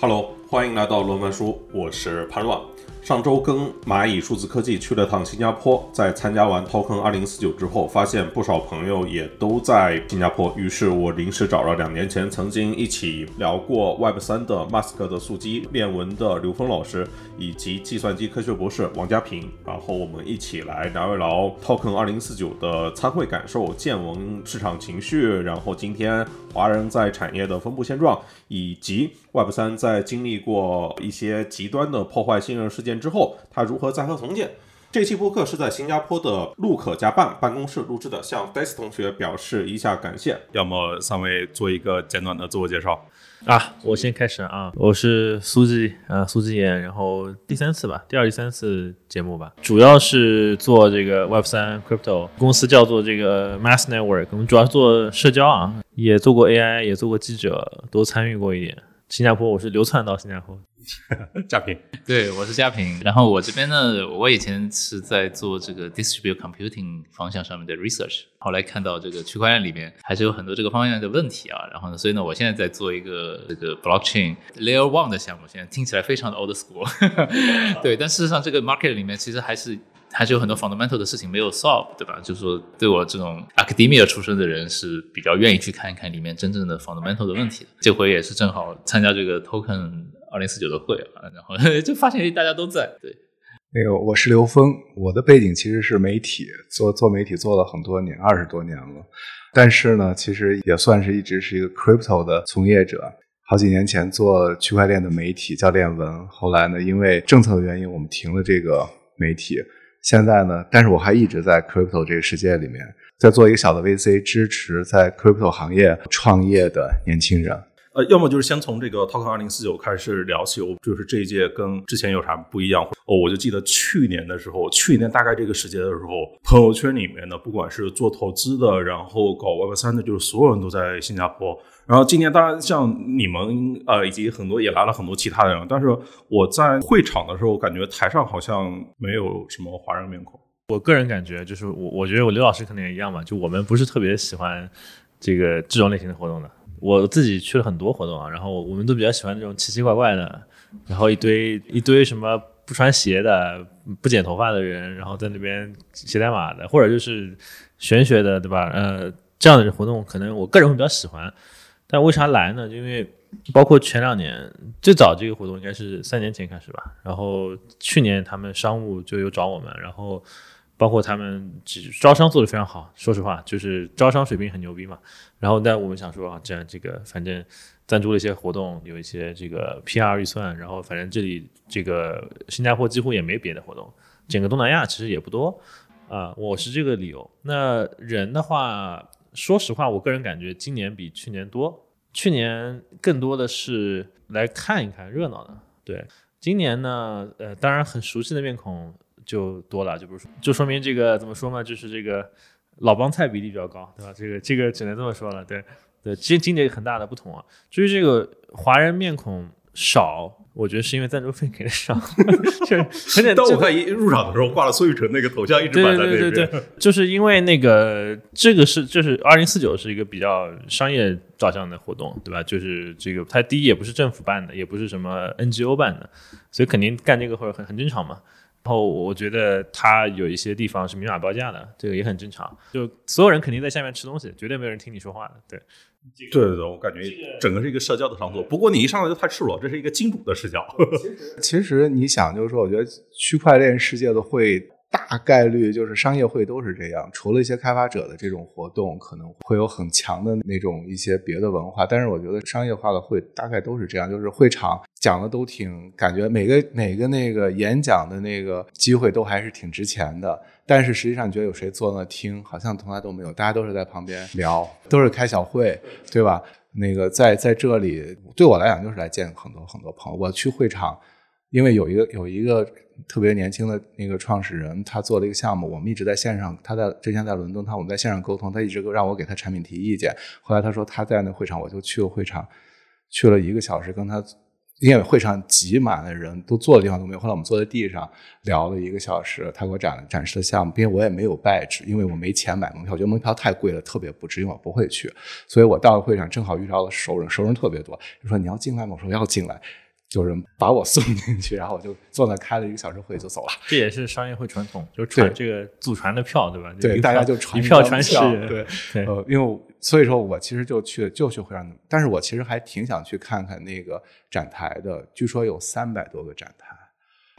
Hello，欢迎来到罗曼书，我是潘乱。上周跟蚂蚁数字科技去了趟新加坡，在参加完 Token 二零四九之后，发现不少朋友也都在新加坡，于是我临时找了两年前曾经一起聊过 Web 三的 Mask 的速激链文的刘峰老师，以及计算机科学博士王家平，然后我们一起来聊一聊 Token 二零四九的参会感受、见闻市场情绪，然后今天华人在产业的分布现状，以及 Web 三在经历过一些极端的破坏信任事件之后，它如何再和重建。这期播客是在新加坡的陆可加办办公室录制的，向 Des 同学表示一下感谢。要么三位做一个简短的自我介绍。啊，我先开始啊，我是苏记啊，苏记言，然后第三次吧，第二、第三次节目吧，主要是做这个 Web 三 Crypto 公司叫做这个 Mass Network，我们主要是做社交啊，也做过 AI，也做过记者，都参与过一点。新加坡我是流窜到新加坡，嘉平，对，我是嘉平。然后我这边呢，我以前是在做这个 distributed computing 方向上面的 research，后来看到这个区块链里面还是有很多这个方向的问题啊。然后呢，所以呢，我现在在做一个这个 blockchain layer one 的项目，现在听起来非常的 old school，对，但事实上这个 market 里面其实还是。还是有很多 fundamental 的事情没有 solve，对吧？就是说，对我这种 academia 出身的人是比较愿意去看一看里面真正的 fundamental 的问题的。这回也是正好参加这个 Token 二零四九的会啊，然后 就发现大家都在。对，那个我是刘峰，我的背景其实是媒体，做做媒体做了很多年，二十多年了。但是呢，其实也算是一直是一个 crypto 的从业者。好几年前做区块链的媒体叫链文，后来呢，因为政策的原因，我们停了这个媒体。现在呢，但是我还一直在 crypto 这个世界里面，在做一个小的 VC，支持在 crypto 行业创业的年轻人。呃，要么就是先从这个 Token 二零四九开始聊起，我就是这一届跟之前有啥不一样？哦，我就记得去年的时候，去年大概这个时间的时候，朋友圈里面的不管是做投资的，然后搞 Web 三的，就是所有人都在新加坡。然后今年当然像你们呃以及很多也来了很多其他的人，但是我在会场的时候感觉台上好像没有什么华人面孔。我个人感觉就是我我觉得我刘老师可能也一样吧，就我们不是特别喜欢这个这种类型的活动的。我自己去了很多活动啊，然后我们都比较喜欢这种奇奇怪怪的，然后一堆一堆什么不穿鞋的、不剪头发的人，然后在那边写代码的，或者就是玄学的，对吧？呃，这样的活动可能我个人会比较喜欢。但为啥来呢？因为包括前两年最早这个活动应该是三年前开始吧，然后去年他们商务就有找我们，然后包括他们招商做的非常好，说实话就是招商水平很牛逼嘛。然后但我们想说啊，这样这个反正赞助了一些活动，有一些这个 PR 预算，然后反正这里这个新加坡几乎也没别的活动，整个东南亚其实也不多啊，我是这个理由。那人的话。说实话，我个人感觉今年比去年多。去年更多的是来看一看热闹的，对。今年呢，呃，当然很熟悉的面孔就多了，就比如说，就说明这个怎么说呢？就是这个老帮菜比例比较高，对吧？这个这个只能这么说了，对对。今今年很大的不同啊，至于这个华人面孔少。我觉得是因为赞助费给的少，就有 点。当我看一入场的时候挂了苏玉成那个头像，一直摆在那边。对对对对，就是因为那个这个是就是二零四九是一个比较商业导向的活动，对吧？就是这个它第一也不是政府办的，也不是什么 NGO 办的，所以肯定干这个会很很正常嘛。然后我觉得它有一些地方是明码标价的，这个也很正常。就所有人肯定在下面吃东西，绝对没有人听你说话的，对。对对对，我感觉整个是一个社交的场所。不过你一上来就太赤裸，这是一个金主的视角。其实你想，就是说，我觉得区块链世界的会大概率就是商业会都是这样，除了一些开发者的这种活动，可能会有很强的那种一些别的文化。但是我觉得商业化的会大概都是这样，就是会场讲的都挺，感觉每个每个那个演讲的那个机会都还是挺值钱的。但是实际上，你觉得有谁坐那听，好像从来都没有。大家都是在旁边聊，都是开小会，对吧？那个在在这里，对我来讲就是来见很多很多朋友。我去会场，因为有一个有一个特别年轻的那个创始人，他做了一个项目，我们一直在线上。他在之前在伦敦，他我们在线上沟通，他一直让我给他产品提意见。后来他说他在那会场，我就去了会场，去了一个小时，跟他因为会场挤满了人，都坐的地方都没有。后来我们坐在地上聊了一个小时，他给我展展示的项目，并且我也没有 badge，因为我没钱买门票，我觉得门票太贵了，特别不值，因为我不会去。所以我到了会场，正好遇到了熟人，熟人特别多，就说你要进来吗？我说要进来。有人把我送进去，然后我就坐那开了一个小时会就走了。这也是商业会传统，就是传这个祖传的票，对吧？对，大家就传一票传十。对，呃，因为所以说我其实就去就去会场，但是我其实还挺想去看看那个展台的。据说有三百多个展台，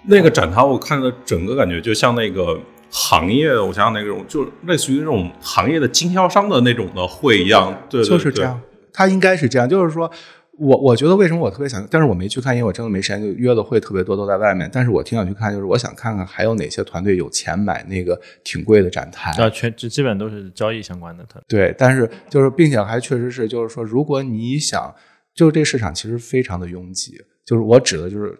那个展台我看的整个感觉就像那个行业，我想想那种就类似于那种行业的经销商的那种的会一样，对，就是这样。它应该是这样，就是说。我我觉得为什么我特别想，但是我没去看，因为我真的没时间，就约的会特别多，都在外面。但是我挺想去看，就是我想看看还有哪些团队有钱买那个挺贵的展台。啊，全基本都是交易相关的。对，但是就是并且还确实是，就是说，如果你想，就是这市场其实非常的拥挤，就是我指的就是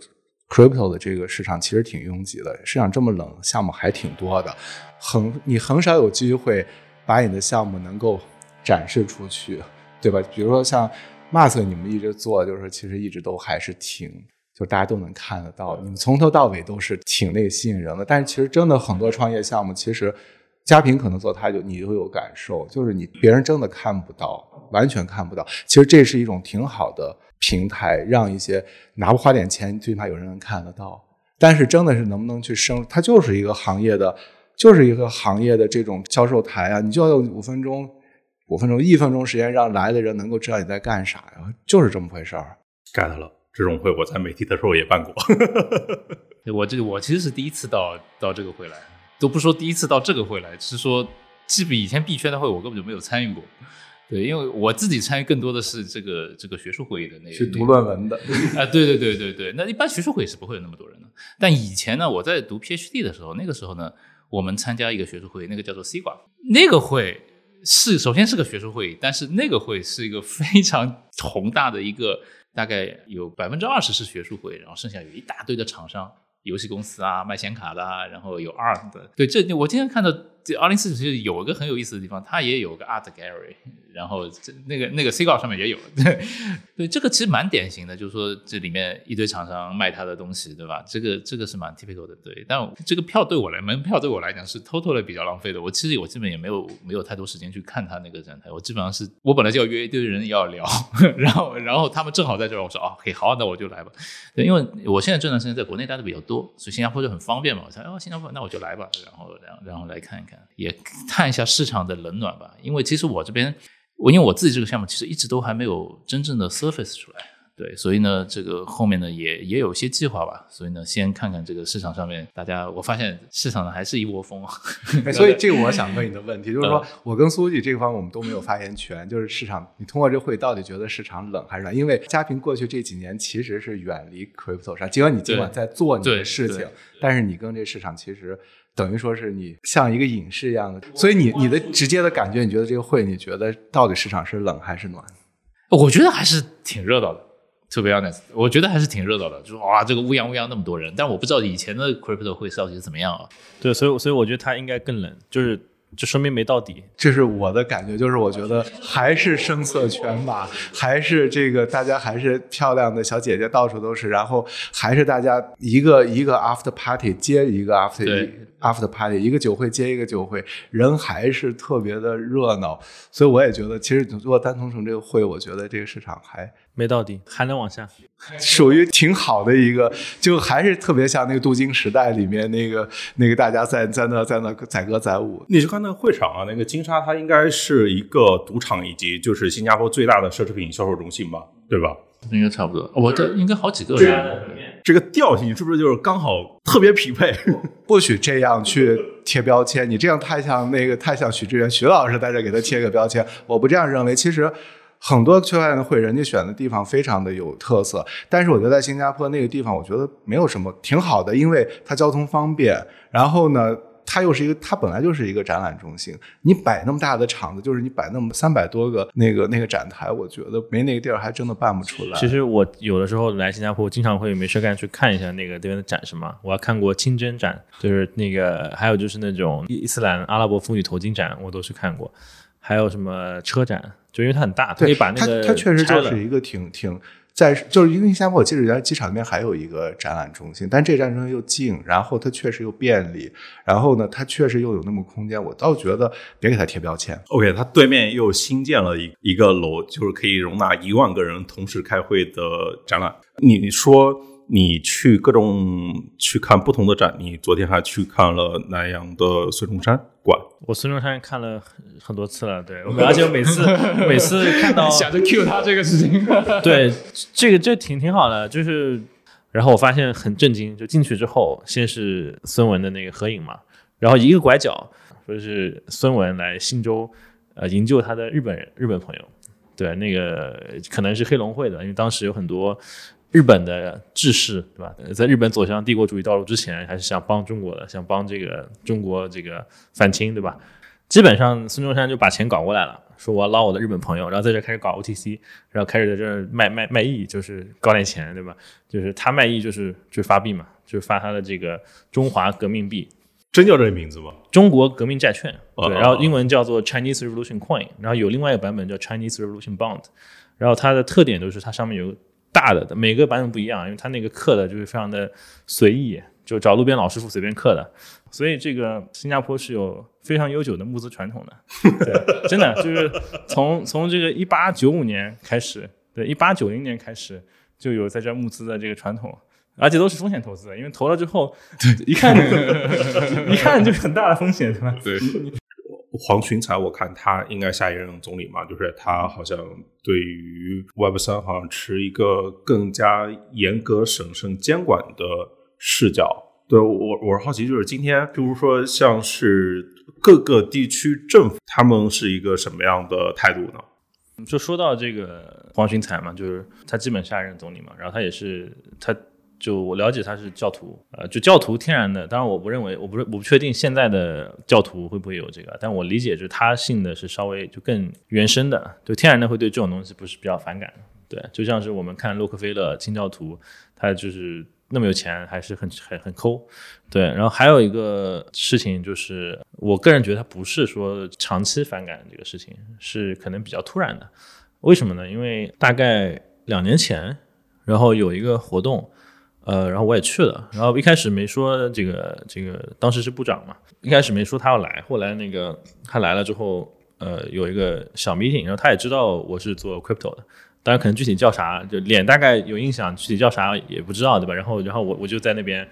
crypto 的这个市场其实挺拥挤的，市场这么冷，项目还挺多的，很你很少有机会把你的项目能够展示出去，对吧？比如说像。Mask，你们一直做，就是其实一直都还是挺，就大家都能看得到，你们从头到尾都是挺那吸引人的。但是其实真的很多创业项目，其实嘉平可能做，他就你就有感受，就是你别人真的看不到，完全看不到。其实这是一种挺好的平台，让一些哪怕花点钱，最起码有人能看得到。但是真的是能不能去升，它就是一个行业的，就是一个行业的这种销售台啊，你就要有五分钟。五分钟、一分钟时间，让来的人能够知道你在干啥呀？就是这么回事儿。get 了，这种会我在媒体的时候也办过。我这我其实是第一次到到这个会来，都不说第一次到这个会来，是说基本以前币圈的会我根本就没有参与过。对，因为我自己参与更多的是这个这个学术会议的那个去读论文的 啊，对对对对对。那一般学术会是不会有那么多人的。但以前呢，我在读 PhD 的时候，那个时候呢，我们参加一个学术会议，那个叫做 C 管，那个会。是，首先是个学术会议，但是那个会是一个非常宏大的一个，大概有百分之二十是学术会，然后剩下有一大堆的厂商。游戏公司啊，卖显卡的，然后有 art 的，对，这我今天看到这二零四九有一个很有意思的地方，它也有个 art gallery，然后这那个那个 C 稿上面也有，对，对，这个其实蛮典型的，就是说这里面一堆厂商卖他的东西，对吧？这个这个是蛮 typical 的，对。但这个票对我来，门票对我来讲是 totally 比较浪费的。我其实我基本也没有没有太多时间去看他那个展台，我基本上是我本来就要约一堆人要聊，然后然后他们正好在这儿，我说哦，可以，好，那我就来吧。对，因为我现在这段时间在国内待的比较多。所以新加坡就很方便嘛，我想哦，新加坡那我就来吧，然后然后然后来看一看，也探一下市场的冷暖吧。因为其实我这边，我因为我自己这个项目其实一直都还没有真正的 surface 出来。对，所以呢，这个后面呢也也有些计划吧。所以呢，先看看这个市场上面，大家我发现市场上还是一窝蜂啊。所以 这个我想问你的问题就是说，我跟苏记这个方面我们都没有发言权。就是市场，你通过这会到底觉得市场冷还是暖？因为嘉平过去这几年其实是远离 crypto 上，尽管你尽管在做你的事情，但是你跟这市场其实等于说是你像一个隐士一样的。所以你你的直接的感觉，你觉得这个会，你觉得到底市场是冷还是暖？我觉得还是挺热闹的。To be honest，我觉得还是挺热闹的，就是哇，这个乌泱乌泱那么多人，但我不知道以前的 crypto 会到底是怎么样啊？对，所以所以我觉得它应该更冷，就是就说明没到底。这是我的感觉，就是我觉得还是声色犬马，还是这个大家还是漂亮的小姐姐到处都是，然后还是大家一个一个 after party 接一个 after after party，一个酒会接一个酒会，人还是特别的热闹，所以我也觉得，其实如果单从成这个会，我觉得这个市场还。没到底，还能往下，属于挺好的一个，就还是特别像那个镀金时代里面那个那个大家在在那在那载歌载舞。你去看那个会场啊，那个金沙它应该是一个赌场以及就是新加坡最大的奢侈品销售中心吧，对吧？应该差不多。我这应该好几个人。这个调性是不是就是刚好特别匹配？不许这样去贴标签，你这样太像那个太像许志远徐老师在这给他贴个标签，我不这样认为。其实。很多区块链的会，人家选的地方非常的有特色，但是我觉得在新加坡那个地方，我觉得没有什么，挺好的，因为它交通方便，然后呢，它又是一个，它本来就是一个展览中心，你摆那么大的场子，就是你摆那么三百多个那个那个展台，我觉得没那个地儿还真的办不出来。其实我有的时候来新加坡，经常会没事干去看一下那个那边的展什么，我还看过清真展，就是那个还有就是那种伊斯兰阿拉伯妇女头巾展，我都去看过。还有什么车展？就因为它很大，可以把那个它它确实就是一个挺挺在就是因为新加坡，我记得原来机场那边还有一个展览中心，但这个展览中心又近，然后它确实又便利，然后呢，它确实又有那么空间，我倒觉得别给它贴标签。OK，它对面又新建了一一个楼，就是可以容纳一万个人同时开会的展览。你你说你去各种去看不同的展，你昨天还去看了南阳的孙中山馆。我孙中山看了很很多次了，对，而且我每次 每次看到想着 cue 他这个事情，对，这个这挺挺好的，就是，然后我发现很震惊，就进去之后，先是孙文的那个合影嘛，然后一个拐角，说是孙文来新州，呃，营救他的日本人日本朋友，对，那个可能是黑龙会的，因为当时有很多日本的志士，对吧？呃在日本走向帝国主义道路之前，还是想帮中国的，想帮这个中国这个反清，对吧？基本上孙中山就把钱搞过来了，说我要捞我的日本朋友，然后在这开始搞 OTC，然后开始在这儿卖卖卖艺，就是搞点钱，对吧？就是他卖艺就是就是发币嘛，就是发他的这个中华革命币，真叫这个名字吗？中国革命债券，哦对，然后英文叫做 Chinese Revolution Coin，然后有另外一个版本叫 Chinese Revolution Bond，然后它的特点就是它上面有大的，每个版本不一样，因为它那个刻的就是非常的随意，就找路边老师傅随便刻的，所以这个新加坡是有非常悠久的募资传统的，对，真的就是从从这个一八九五年开始，对，一八九零年开始就有在这儿募资的这个传统。而且都是风险投资，因为投了之后，一看 一看就很大的风险，对吧？对，黄群才，我看他应该下一任总理嘛，就是他好像对于 Web 三好像持一个更加严格审慎监管的视角。对我，我是好奇，就是今天，比如说像是各个地区政府，他们是一个什么样的态度呢？就说到这个黄循财嘛，就是他基本下一任总理嘛，然后他也是他。就我了解他是教徒，呃，就教徒天然的，当然我不认为，我不是我不确定现在的教徒会不会有这个，但我理解就是他信的是稍微就更原生的，就天然的会对这种东西不是比较反感，对，就像是我们看洛克菲勒清教徒，他就是那么有钱，还是很很很抠，对，然后还有一个事情就是，我个人觉得他不是说长期反感这个事情，是可能比较突然的，为什么呢？因为大概两年前，然后有一个活动。呃，然后我也去了，然后一开始没说这个这个，当时是部长嘛，一开始没说他要来，后来那个他来了之后，呃，有一个小 meeting，然后他也知道我是做 crypto 的，当然可能具体叫啥，就脸大概有印象，具体叫啥也不知道，对吧？然后然后我我就在那边，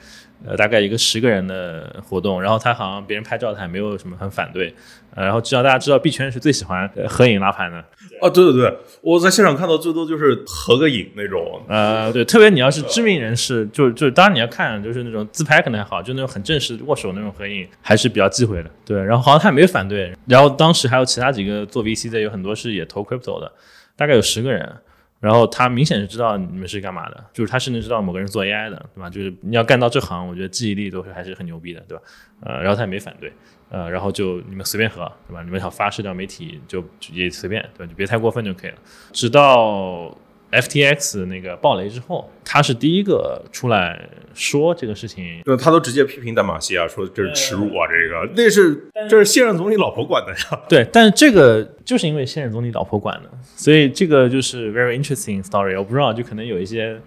呃，大概一个十个人的活动，然后他好像别人拍照他也没有什么很反对，呃，然后知道大家知道币圈是最喜欢呃合影拉盘的，哦，对对对，我在现场看到最多就是合个影那种。呃，对，特别你要是知名人士，就就当然你要看，就是那种自拍可能还好，就那种很正式握手那种合影，还是比较忌讳的。对，然后好像他也没有反对，然后当时还有其他几个做 VC 的，有很多是也投 crypto 的，大概有十个人。然后他明显是知道你们是干嘛的，就是他甚至知道某个人做 AI 的，对吧？就是你要干到这行，我觉得记忆力都是还是很牛逼的，对吧？呃，然后他也没反对，呃，然后就你们随便合，对吧？你们想发社交媒体就也随便，对吧？就别太过分就可以了。直到 FTX 那个暴雷之后，他是第一个出来说这个事情。对，他都直接批评淡马锡啊，说这是耻辱啊，这个那是这是现任总理老婆管的呀。对，但是这个就是因为现任总理老婆管的，所以这个就是 very interesting story。我不知道，就可能有一些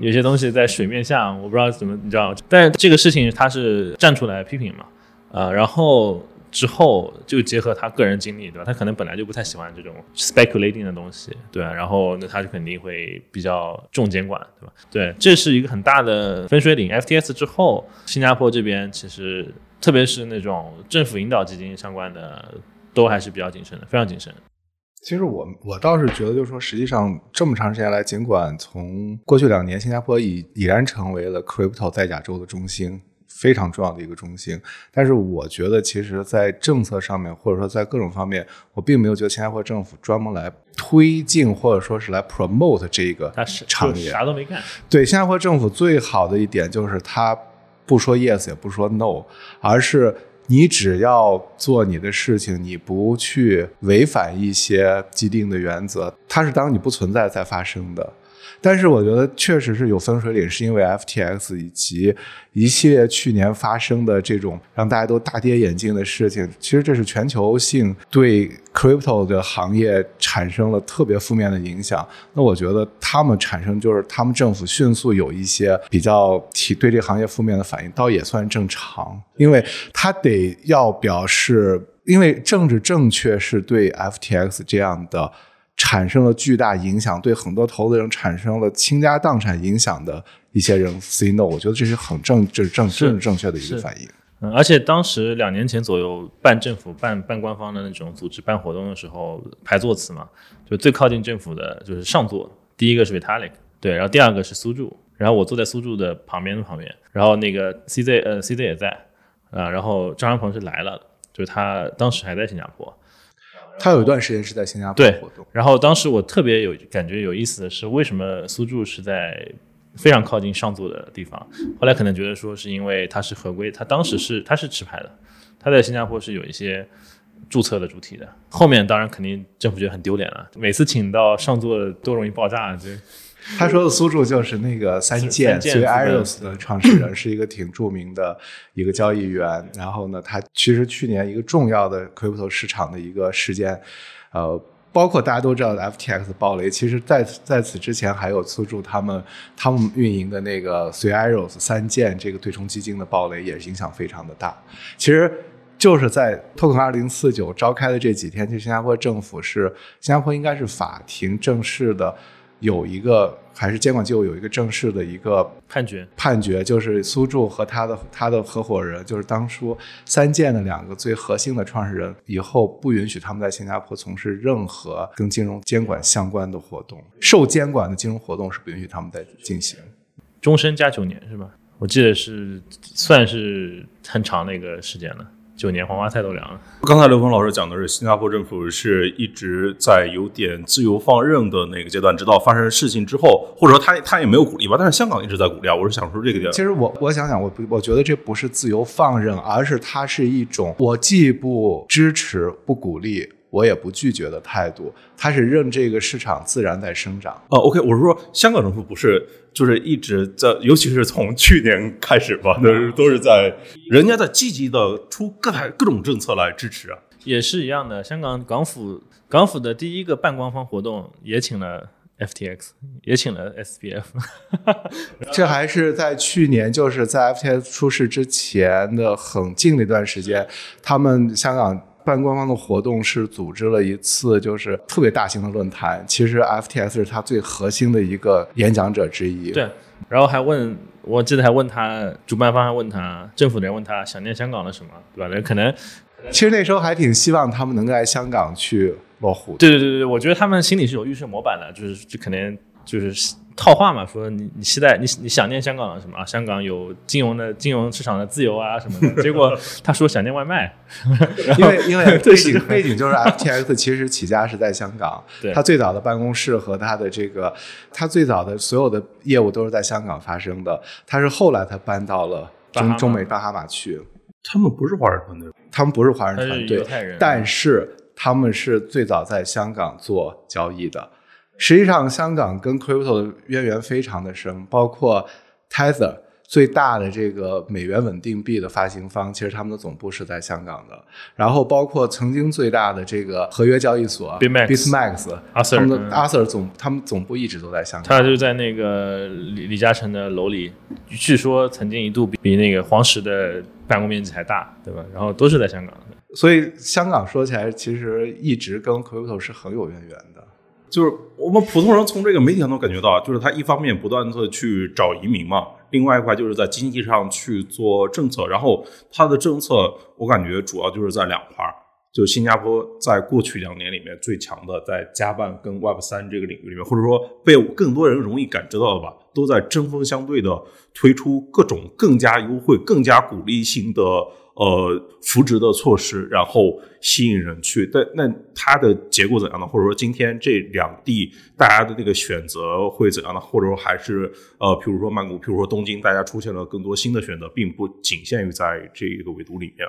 有些东西在水面下，我不知道怎么，你知道，但是这个事情他是站出来批评嘛，啊、然后之后就结合他个人经历，对吧？他可能本来就不太喜欢这种 speculating 的东西，对吧、然后那他就肯定会比较重监管，对吧？对，这是一个很大的分水岭。FTS 之后，新加坡这边其实特别是那种政府引导基金相关的，都还是比较谨慎的，非常谨慎。其实我我倒是觉得，就是说，实际上这么长时间来，尽管从过去两年，新加坡已已然成为了 crypto 在亚洲的中心，非常重要的一个中心，但是我觉得，其实，在政策上面，或者说在各种方面，我并没有觉得新加坡政府专门来推进，或者说是来 promote 这个他是就产业。啥都没干，对，新加坡政府最好的一点就是他不说 yes 也不说 no，而是你只要做你的事情，你不去违反一些既定的原则，它是当你不存在才发生的。但是我觉得确实是有分水岭，是因为 FTX 以及一系列去年发生的这种让大家都大跌眼镜的事情，其实这是全球性对 crypto 的行业产生了特别负面的影响。那我觉得他们产生就是他们政府迅速有一些比较提对这个行业负面的反应，倒也算正常，因为他得要表示，因为政治正确是对 FTX 这样的。产生了巨大影响，对很多投资人产生了倾家荡产影响的一些人 say no，我觉得这是很正，这是正，这是正确的一个反应。嗯，而且当时两年前左右办政府、办办官方的那种组织办活动的时候，排座次嘛，就最靠近政府的就是上座，第一个是 Vitalik，对，然后第二个是苏柱，然后我坐在苏柱的旁边的旁边，然后那个 CZ 呃 CZ 也在啊，然后张安鹏是来了，就是他当时还在新加坡。他有一段时间是在新加坡活动，然后当时我特别有感觉有意思的是，为什么苏柱是在非常靠近上座的地方？后来可能觉得说是因为他是合规，他当时是他是持牌的，他在新加坡是有一些注册的主体的。后面当然肯定政府觉得很丢脸了，每次请到上座都容易爆炸，就。他说的苏柱就是那个三剑，所以 Aros 的创始人是一个挺著名的一个交易员。然后呢，他其实去年一个重要的 crypto 市场的一个事件，呃，包括大家都知道的 FTX 暴雷，其实在在此之前还有苏柱他们他们运营的那个随 Aros 三剑这个对冲基金的暴雷，也影响非常的大。其实就是在 Token 二零四九召开的这几天，其实新加坡政府是新加坡应该是法庭正式的。有一个还是监管机构有一个正式的一个判决，判决就是苏柱和他的他的合伙人，就是当初三建的两个最核心的创始人，以后不允许他们在新加坡从事任何跟金融监管相关的活动，受监管的金融活动是不允许他们在进行。终身加九年是吧？我记得是算是很长的一个时间了。九年黄花菜都凉了。刚才刘峰老师讲的是，新加坡政府是一直在有点自由放任的那个阶段，直到发生事情之后，或者说他他也没有鼓励吧，但是香港一直在鼓励啊。我是想说这个点。其实我我想想，我我觉得这不是自由放任，而是它是一种我既不支持不鼓励。我也不拒绝的态度，他是任这个市场自然在生长。哦，OK，我是说香港政府不是就是一直在，尤其是从去年开始吧，都是都是在人家在积极的出各台各种政策来支持啊。也是一样的，香港港府港府的第一个半官方活动也请了 FTX，也请了 SBF，这还是在去年，就是在 FTX 出事之前的很近的一段时间，他们香港。半官方的活动是组织了一次，就是特别大型的论坛。其实 FTS 是他最核心的一个演讲者之一。对，然后还问，我记得还问他，主办方还问他，政府的人问他想念香港的什么，对吧？那可能，其实那时候还挺希望他们能够在香港去落户。对对对对，我觉得他们心里是有预设模板的，就是就可能就是。套话嘛，说你你期待你你想念香港了什么啊？香港有金融的金融市场的自由啊什么的。结果他说想念外卖，因为因为 背景背景就是 FTX 其实起家是在香港，他最早的办公室和他的这个他最早的所有的业务都是在香港发生的。他是后来他搬到了中中美巴哈马去。他们不是华人团队，他们不是华人团队，但是他们是最早在香港做交易的。实际上，香港跟 crypto 的渊源非常的深，包括 Tether 最大的这个美元稳定币的发行方，其实他们的总部是在香港的。然后，包括曾经最大的这个合约交易所 Bitmax，他们的 Arthur 总，他们总部一直都在香港。他就在那个李李嘉诚的楼里，据说曾经一度比比那个黄石的办公面积还大，对吧？然后都是在香港。所以，香港说起来，其实一直跟 crypto 是很有渊源的。就是我们普通人从这个媒体上都感觉到，就是他一方面不断的去找移民嘛，另外一块就是在经济上去做政策，然后他的政策我感觉主要就是在两块儿，就新加坡在过去两年里面最强的在加办跟 Web 三这个领域里面，或者说被更多人容易感知到的吧，都在针锋相对的推出各种更加优惠、更加鼓励性的。呃，扶植的措施，然后吸引人去，但那它的结果怎样呢？或者说今天这两地大家的这个选择会怎样呢？或者说还是呃，譬如说曼谷，譬如说东京，大家出现了更多新的选择，并不仅限于在这一个维度里面。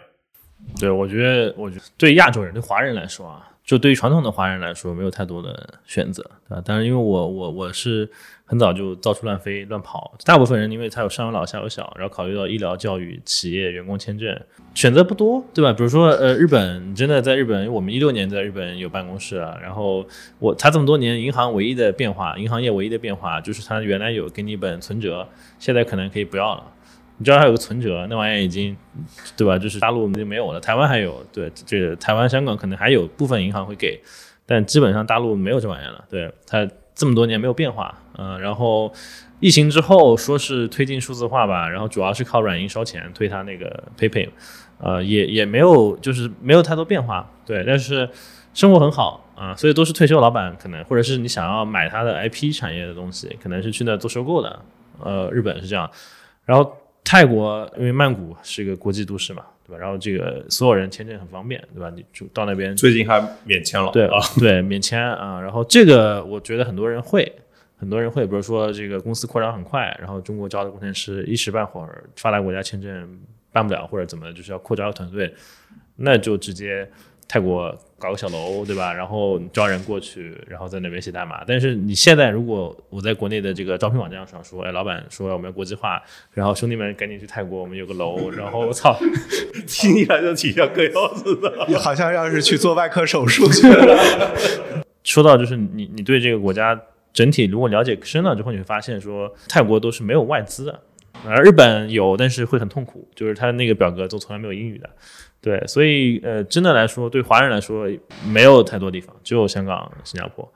对，我觉得，我觉得对亚洲人、对华人来说啊，就对于传统的华人来说，没有太多的选择，对吧？但是因为我我我是很早就到处乱飞乱跑，大部分人因为他有上有老下有小，然后考虑到医疗、教育、企业、员工签证，选择不多，对吧？比如说呃，日本真的在日本，我们一六年在日本有办公室，然后我他这么多年银行唯一的变化，银行业唯一的变化就是他原来有给你一本存折，现在可能可以不要了。你知道还有个存折，那玩意儿已经，对吧？就是大陆就没有了，台湾还有，对，这台湾、香港可能还有部分银行会给，但基本上大陆没有这玩意儿了。对，它这么多年没有变化，嗯，然后疫情之后说是推进数字化吧，然后主要是靠软银烧钱推他那个 PayPay，呃，也也没有就是没有太多变化，对，但是生活很好啊，所以都是退休老板可能，或者是你想要买他的 IP 产业的东西，可能是去那做收购的，呃，日本是这样，然后。泰国因为曼谷是一个国际都市嘛，对吧？然后这个所有人签证很方便，对吧？你就到那边，最近还免签了，对啊，对免签啊。然后这个我觉得很多人会，很多人会，比如说这个公司扩张很快，然后中国招的工程师一时半会儿发达国家签证办不了或者怎么，就是要扩招团队，那就直接。泰国搞个小楼，对吧？然后招人过去，然后在那边写代码。但是你现在如果我在国内的这个招聘网站上说，哎，老板说我们要国际化，然后兄弟们赶紧去泰国，我们有个楼。然后我操，听起来就挺像嗑药子的，好像要是去做外科手术去了。说到就是你，你对这个国家整体如果了解深了之后，你会发现说泰国都是没有外资的，而日本有，但是会很痛苦，就是他那个表格都从来没有英语的。对，所以呃，真的来说，对华人来说，没有太多地方，只有香港、新加坡，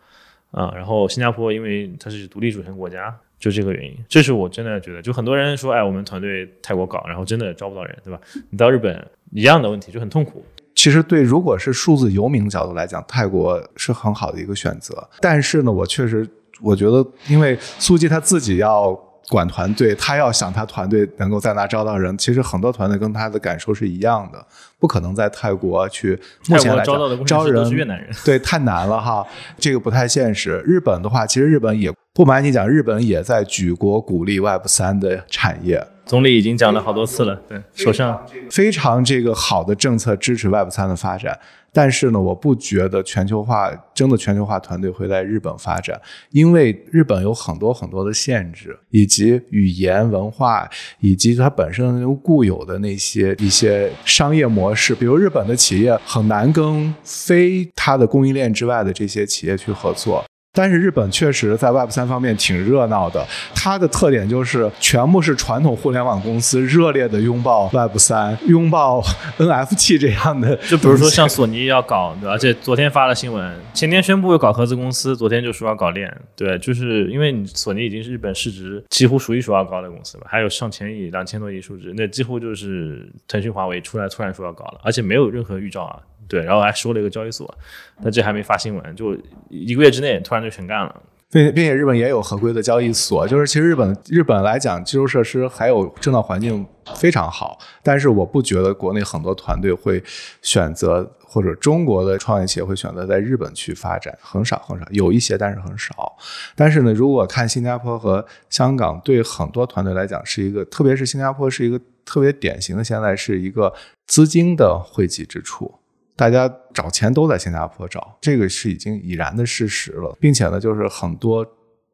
啊，然后新加坡因为它是独立主权国家，就这个原因，这是我真的觉得，就很多人说，哎，我们团队泰国搞，然后真的招不到人，对吧？你到日本一样的问题，就很痛苦。其实对，如果是数字游民角度来讲，泰国是很好的一个选择。但是呢，我确实我觉得，因为苏记他自己要。管团队，他要想他团队能够在那招到人，其实很多团队跟他的感受是一样的，不可能在泰国去。目前来讲，招人是越南人，对，太难了哈，这个不太现实。日本的话，其实日本也不瞒你讲，日本也在举国鼓励 Web 三的产业。总理已经讲了好多次了，对，手上非常这个好的政策支持 Web 三的发展。但是呢，我不觉得全球化真的全球化团队会在日本发展，因为日本有很多很多的限制，以及语言文化，以及它本身固有的那些一些商业模式，比如日本的企业很难跟非它的供应链之外的这些企业去合作。但是日本确实在 Web 三方面挺热闹的，它的特点就是全部是传统互联网公司热烈的拥抱 Web 三，拥抱 NFT 这样的。就比如说像索尼要搞，而且昨天发了新闻，前天宣布要搞合资公司，昨天就说要搞链，对，就是因为你索尼已经是日本市值几乎数一数二高的公司了，还有上千亿、两千多亿数值，那几乎就是腾讯、华为出来突然说要搞了，而且没有任何预兆啊。对，然后还说了一个交易所，但这还没发新闻，就一个月之内突然就全干了，并并且日本也有合规的交易所，就是其实日本日本来讲，基础设施还有政道环境非常好，但是我不觉得国内很多团队会选择或者中国的创业企业会选择在日本去发展，很少很少，有一些但是很少。但是呢，如果看新加坡和香港，对很多团队来讲是一个，特别是新加坡是一个特别典型的，现在是一个资金的汇集之处。大家找钱都在新加坡找，这个是已经已然的事实了，并且呢，就是很多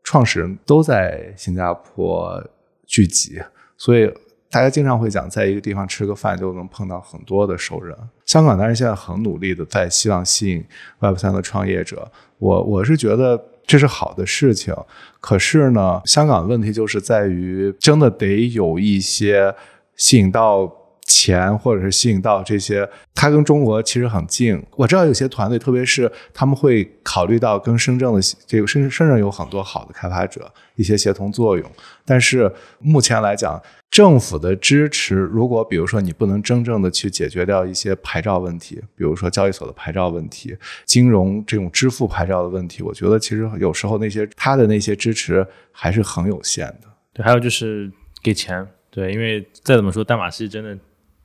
创始人都在新加坡聚集，所以大家经常会讲，在一个地方吃个饭就能碰到很多的熟人。香港当然现在很努力的在希望吸引 Web 三的创业者，我我是觉得这是好的事情。可是呢，香港问题就是在于，真的得有一些吸引到。钱，或者是吸引到这些，它跟中国其实很近。我知道有些团队，特别是他们会考虑到跟深圳的这个深深圳有很多好的开发者，一些协同作用。但是目前来讲，政府的支持，如果比如说你不能真正的去解决掉一些牌照问题，比如说交易所的牌照问题、金融这种支付牌照的问题，我觉得其实有时候那些他的那些支持还是很有限的。对，还有就是给钱，对，因为再怎么说，代码系真的。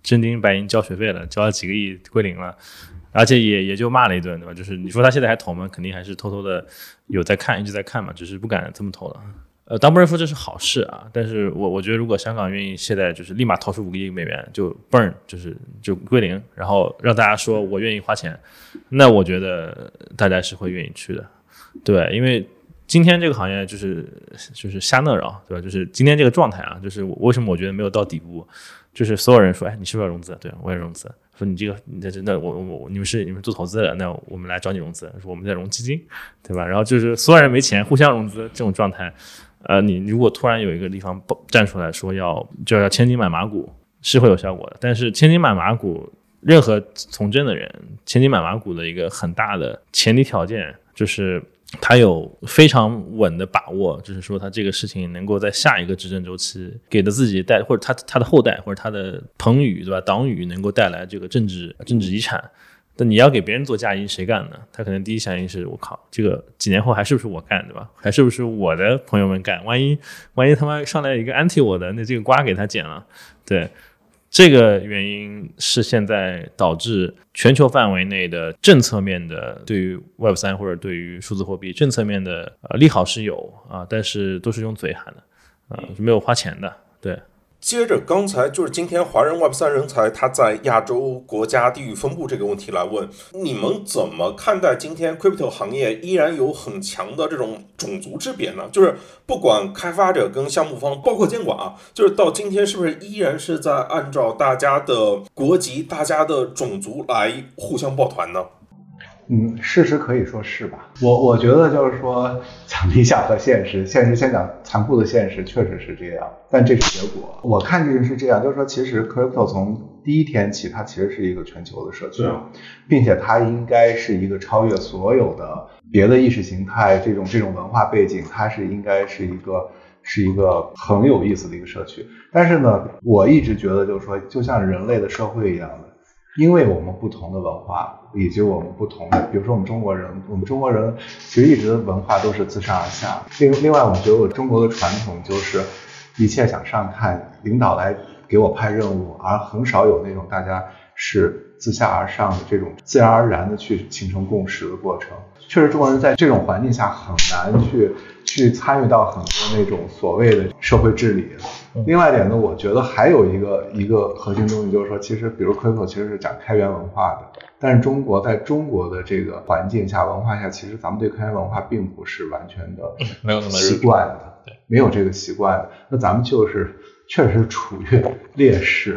真金白银交学费了，交了几个亿归零了，而且也也就骂了一顿，对吧？就是你说他现在还投吗？肯定还是偷偷的有在看，一直在看嘛，只是不敢这么投了。呃，当不认付这是好事啊，但是我我觉得如果香港愿意现在就是立马掏出五个亿美元就 burn 就是就归零，然后让大家说我愿意花钱，那我觉得大家是会愿意去的，对，因为今天这个行业就是就是瞎闹扰，对吧？就是今天这个状态啊，就是为什么我觉得没有到底部，就是所有人说，哎，你是不是要融资？对，我也融资。说你这个，那那我我我你们是你们做投资的，那我们来找你融资，说我们在融基金，对吧？然后就是所有人没钱，互相融资这种状态。呃，你如果突然有一个地方站出来说要就要千金买马股，是会有效果的。但是千金买马股，任何从政的人，千金买马股的一个很大的前提条件就是他有非常稳的把握，就是说他这个事情能够在下一个执政周期给的自己带或者他他的后代或者他的朋友对吧党羽能够带来这个政治政治遗产。那你要给别人做嫁衣，谁干呢？他可能第一反应是我靠，这个几年后还是不是我干，对吧？还是不是我的朋友们干？万一万一他妈上来一个 anti 我的，那这个瓜给他剪了。对，这个原因是现在导致全球范围内的政策面的对于 Web 三或者对于数字货币政策面的呃利好是有啊，但是都是用嘴喊的啊，是没有花钱的。对。接着刚才就是今天华人 Web 三人才他在亚洲国家地域分布这个问题来问，你们怎么看待今天 Crypto 行业依然有很强的这种种族之别呢？就是不管开发者跟项目方，包括监管啊，就是到今天是不是依然是在按照大家的国籍、大家的种族来互相抱团呢？嗯，事实可以说是吧？我我觉得就是说讲理想和现实，现实先讲残酷的现实，确实是这样。但这是结果，我看这个是这样，就是说其实 Crypto 从第一天起，它其实是一个全球的社区，并且它应该是一个超越所有的别的意识形态这种这种文化背景，它是应该是一个是一个很有意思的一个社区。但是呢，我一直觉得就是说，就像人类的社会一样的。因为我们不同的文化，以及我们不同的，比如说我们中国人，我们中国人其实一直文化都是自上而下。另另外，我觉得我中国的传统就是一切想上看，领导来给我派任务，而很少有那种大家是自下而上的这种自然而然的去形成共识的过程。确实，中国人在这种环境下很难去去参与到很多那种所谓的社会治理。另外一点呢，我觉得还有一个一个核心东西，就是说，其实比如 Crypto 其实是讲开源文化的，但是中国在中国的这个环境下、文化下，其实咱们对开源文化并不是完全的没有那么习惯的，对，没有这个习惯的，那咱们就是确实处于劣势。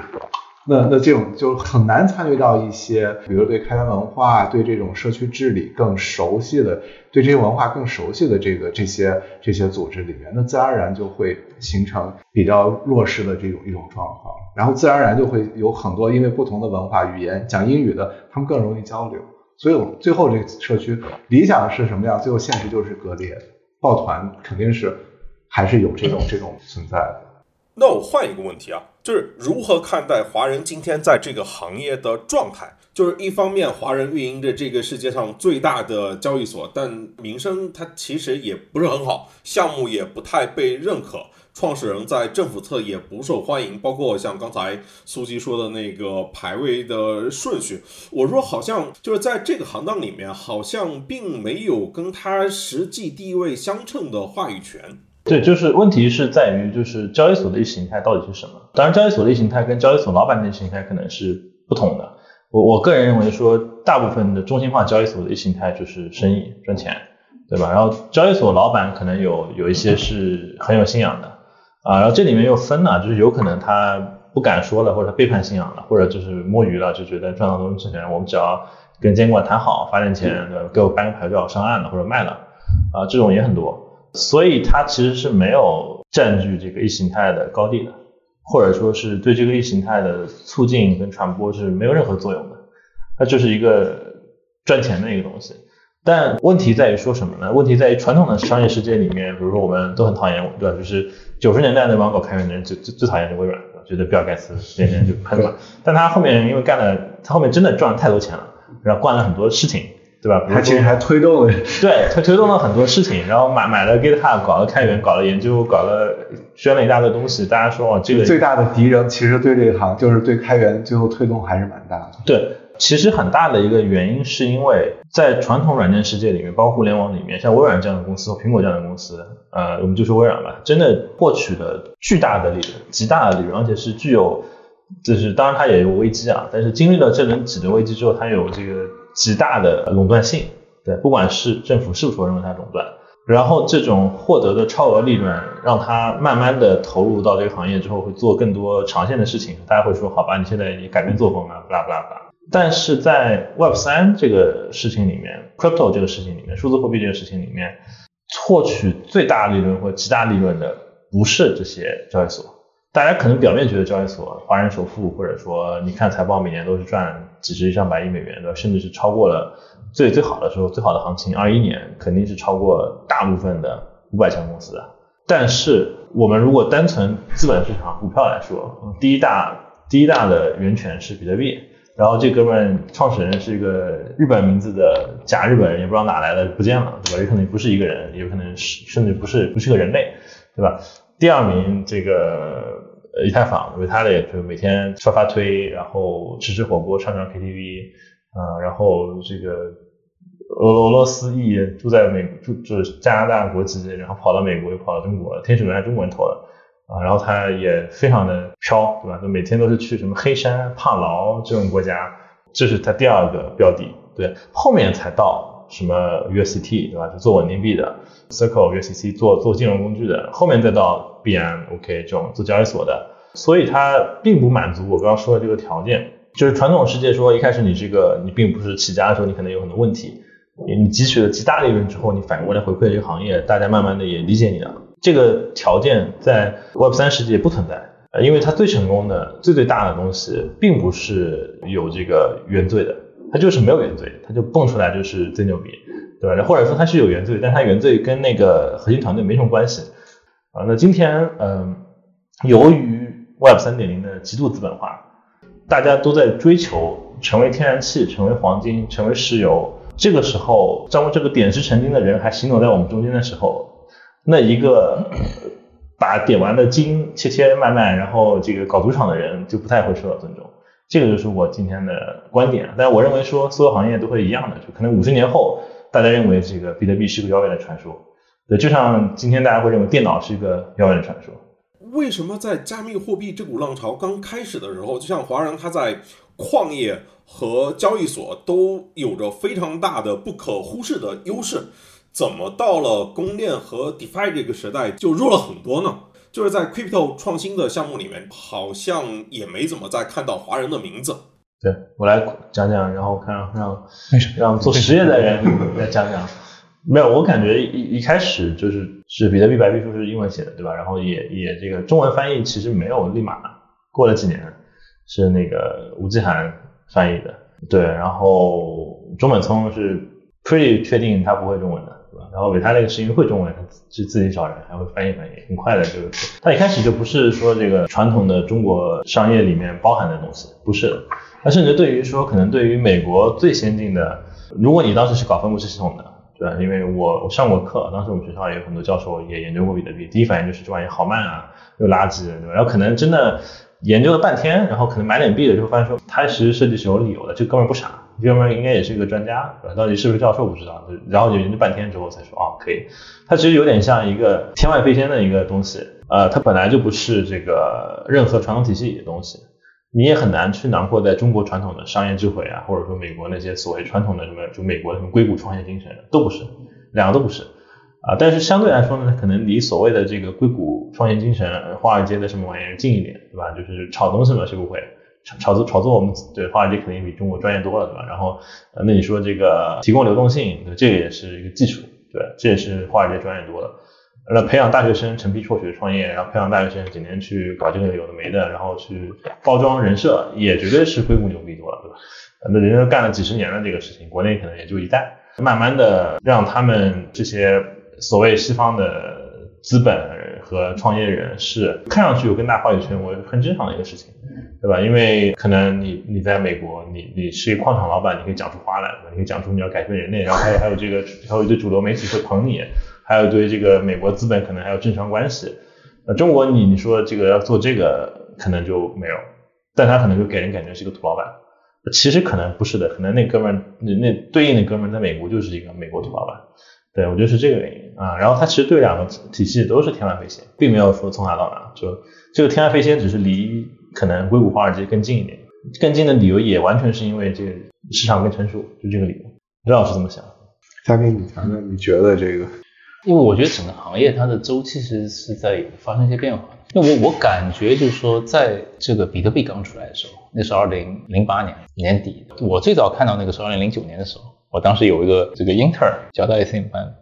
那那这种就很难参与到一些，比如对开源文化、对这种社区治理更熟悉的、对这些文化更熟悉的这个这些这些组织里面，那自然而然就会形成比较弱势的这种一种状况，然后自然而然就会有很多因为不同的文化语言讲英语的，他们更容易交流，所以我最后这个社区理想是什么样？最后现实就是割裂，抱团肯定是还是有这种这种存在的。那我换一个问题啊，就是如何看待华人今天在这个行业的状态？就是一方面，华人运营着这个世界上最大的交易所，但名声它其实也不是很好，项目也不太被认可，创始人在政府侧也不受欢迎，包括像刚才苏基说的那个排位的顺序，我说好像就是在这个行当里面，好像并没有跟他实际地位相称的话语权。对，就是问题是在于，就是交易所的意识形态到底是什么？当然，交易所的意识形态跟交易所老板的意识形态可能是不同的。我我个人认为说，大部分的中心化交易所的意识形态就是生意赚钱，对吧？然后交易所老板可能有有一些是很有信仰的啊，然后这里面又分了，就是有可能他不敢说了，或者他背叛信仰了，或者就是摸鱼了，就觉得赚到东西之前，我们只要跟监管谈好，发点钱，对吧？给我办个牌照上岸了或者卖了啊，这种也很多。所以它其实是没有占据这个意识形态的高地的，或者说是对这个意识形态的促进跟传播是没有任何作用的，它就是一个赚钱的一个东西。但问题在于说什么呢？问题在于传统的商业世界里面，比如说我们都很讨厌，对吧？就是九十年代那帮搞开源的人最最最讨厌微软，觉得比尔盖茨天天就喷嘛。但他后面因为干了，他后面真的赚了太多钱了，然后干了很多事情。对吧？他其实还推动了，对他推动了很多事情，然后买买了 GitHub，搞了开源，搞了研究，搞了宣了一大堆东西。大家说哦，这个最大的敌人其实对这一行就是对开源，最后推动还是蛮大的。对，其实很大的一个原因是因为在传统软件世界里面，包括互联网里面，像微软这样的公司和苹果这样的公司，呃，我们就说微软吧，真的获取了巨大的利润，极大的利润，而且是具有，就是当然它也有危机啊，但是经历了这轮几轮危机之后，它有这个极大的垄断性，对，不管是政府是否认为它垄断。然后这种获得的超额利润，让他慢慢的投入到这个行业之后，会做更多长线的事情。大家会说，好吧，你现在你改变作风了，不啦不啦不啦。但是在 Web 三这个事情里面，Crypto 这个事情里面，数字货币这个事情里面，获取最大利润或极大利润的不是这些交易所。大家可能表面觉得交易所华人首富，或者说你看财报每年都是赚几十上百亿美元的，甚至是超过了。最最好的时候，最好的行情，二一年肯定是超过大部分的五百强公司的。但是我们如果单纯资本市场股票来说，第一大第一大的源泉是比特币，然后这哥们创始人是一个日本名字的假日本人，也不知道哪来的不见了，对吧？有可能不是一个人，也有可能是甚至不是不是个人类，对吧？第二名这个以太坊，维他的就每天发发推，然后吃吃火锅，唱唱 KTV。啊，然后这个俄俄罗斯裔住在美住住加拿大国籍，然后跑到美国又跑到中国，天使轮还中国人投的啊，然后他也非常的飘，对吧？就每天都是去什么黑山、帕劳这种国家，这是他第二个标的，对，后面才到什么 UST，对吧？就做稳定币的，Circle、UST 做做金融工具的，后面再到 B M O K 这种做交易所的，所以它并不满足我刚刚说的这个条件。就是传统世界说，一开始你这个你并不是起家的时候，你可能有很多问题，你汲取了极大利润之后，你反过来回馈这个行业，大家慢慢的也理解你了。这个条件在 Web 三世界不存在，呃，因为它最成功的、最最大的东西，并不是有这个原罪的，它就是没有原罪，它就蹦出来就是最牛逼，对吧？或者说它是有原罪，但它原罪跟那个核心团队没什么关系啊。那今天，嗯，由于 Web 三点零的极度资本化。大家都在追求成为天然气、成为黄金、成为石油。这个时候，当这个点石成金的人还行走在我们中间的时候，那一个把点完的金切切卖卖，然后这个搞赌场的人就不太会受到尊重。这个就是我今天的观点。但我认为说，所有行业都会一样的，就可能五十年后，大家认为这个比特币是个遥远的传说。对，就像今天大家会认为电脑是一个遥远的传说。为什么在加密货币这股浪潮刚开始的时候，就像华人他在矿业和交易所都有着非常大的不可忽视的优势，怎么到了公链和 DeFi 这个时代就弱了很多呢？就是在 Crypto 创新的项目里面，好像也没怎么再看到华人的名字。对我来讲讲，然后看让让做实业的人 来讲讲。没有，我感觉一一开始就是是比特币白皮书是英文写的，对吧？然后也也这个中文翻译其实没有立马过了几年，是那个吴继涵翻译的，对。然后中本聪是 pretty 确定他不会中文的，然后维他那个是因为会中文，他自自己找人还会翻译翻译，很快的就他一开始就不是说这个传统的中国商业里面包含的东西，不是的。他甚至对于说可能对于美国最先进的，如果你当时是搞分布式系统的。对吧，因为我上过课，当时我们学校也有很多教授也研究过比特币，第一反应就是这玩意好慢啊，又垃圾，对吧？然后可能真的研究了半天，然后可能买点币的就发现说，它其实设计是有理由的，这哥们不傻，哥们应该也是一个专家，到底是不是教授不知道，然后研究半天之后才说，哦，可以。它其实有点像一个天外飞仙的一个东西，呃，它本来就不是这个任何传统体系里的东西。你也很难去囊括在中国传统的商业智慧啊，或者说美国那些所谓传统的什么，就美国什么硅谷创业精神都不是，两个都不是啊。但是相对来说呢，可能离所谓的这个硅谷创业精神、华尔街的什么玩意儿近一点，对吧？就是炒东西嘛，谁不会炒炒作？炒作我们对华尔街肯定比中国专业多了，对吧？然后呃，那你说这个提供流动性，这个也是一个技术，对，这也是华尔街专业多了。那培养大学生成批辍学创业，然后培养大学生几年去搞这个有的没的，然后去包装人设，也绝对是硅谷牛逼多了，对吧？那人家干了几十年的这个事情，国内可能也就一代，慢慢的让他们这些所谓西方的资本和创业人士看上去有更大话语权，我很正常的一个事情，对吧？因为可能你你在美国，你你是一个矿场老板，你可以讲出话来，你可以讲出你要改变人类，然后还有还有这个还有一堆主流媒体会捧你。还有对这个美国资本可能还有正常关系，那中国你你说这个要做这个可能就没有，但他可能就给人感觉是个土老板，其实可能不是的，可能那哥们儿那那对应的哥们儿在美国就是一个美国土老板。对，我觉得是这个原因啊。然后它其实对两个体系都是天外飞仙，并没有说从哪到哪。就这个天外飞仙只是离可能硅谷华尔街更近一点，更近的理由也完全是因为这个市场更成熟，就这个理由。刘老师怎么想？嘉宾，你谈谈，你觉得这个？因为我觉得整个行业它的周期其实是在发生一些变化。因为我我感觉就是说，在这个比特币刚出来的时候，那是二零零八年年底，我最早看到那个是二零零九年的时候。我当时有一个这个 intern 教到 SM 班，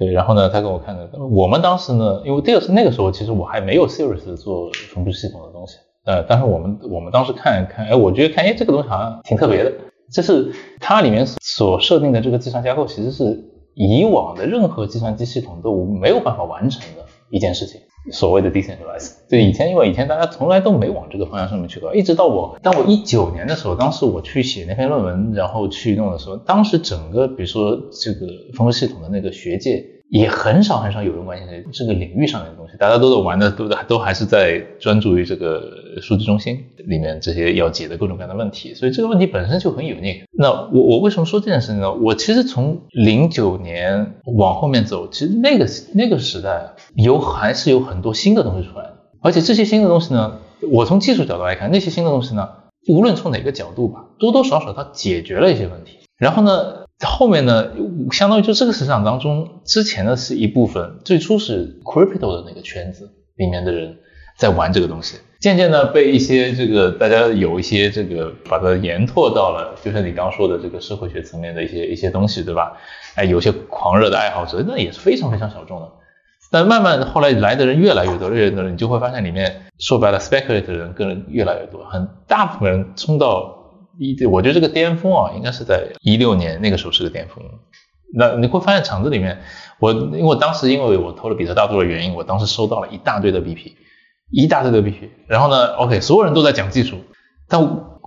对，然后呢，他给我看的。我们当时呢，因为这个是那个时候，其实我还没有 serious 做分布式系统的东西，呃，但是我们我们当时看看，哎，我觉得看，哎，这个东西好像挺特别的。就是它里面所设定的这个计算架构，其实是以往的任何计算机系统都没有办法完成的一件事情。所谓的 decentralized，对以前，因为以前大家从来都没往这个方向上面去搞，一直到我，当我一九年的时候，当时我去写那篇论文，然后去弄的时候，当时整个比如说这个分布系统的那个学界。也很少很少有人关心这个领域上面的东西，大家都在玩的都都还是在专注于这个数据中心里面这些要解的各种各样的问题，所以这个问题本身就很有那个。那我我为什么说这件事情呢？我其实从零九年往后面走，其实那个那个时代有还是有很多新的东西出来的，而且这些新的东西呢，我从技术角度来看，那些新的东西呢，无论从哪个角度吧，多多少少它解决了一些问题，然后呢。后面呢，相当于就这个市场当中，之前呢是一部分，最初是 crypto 的那个圈子里面的人在玩这个东西，渐渐的被一些这个大家有一些这个把它延拓到了，就像你刚说的这个社会学层面的一些一些东西，对吧？哎，有些狂热的爱好者，那也是非常非常小众的。但慢慢后来来的人越来越多，越来越多，你就会发现里面说白了，speculate 的人更越来越多，很大部分人冲到。一，我觉得这个巅峰啊，应该是在一六年那个时候是个巅峰。那你会发现场子里面，我因为我当时因为我投了比特大多的原因，我当时收到了一大堆的 BP，一大堆的 BP。然后呢，OK，所有人都在讲技术，但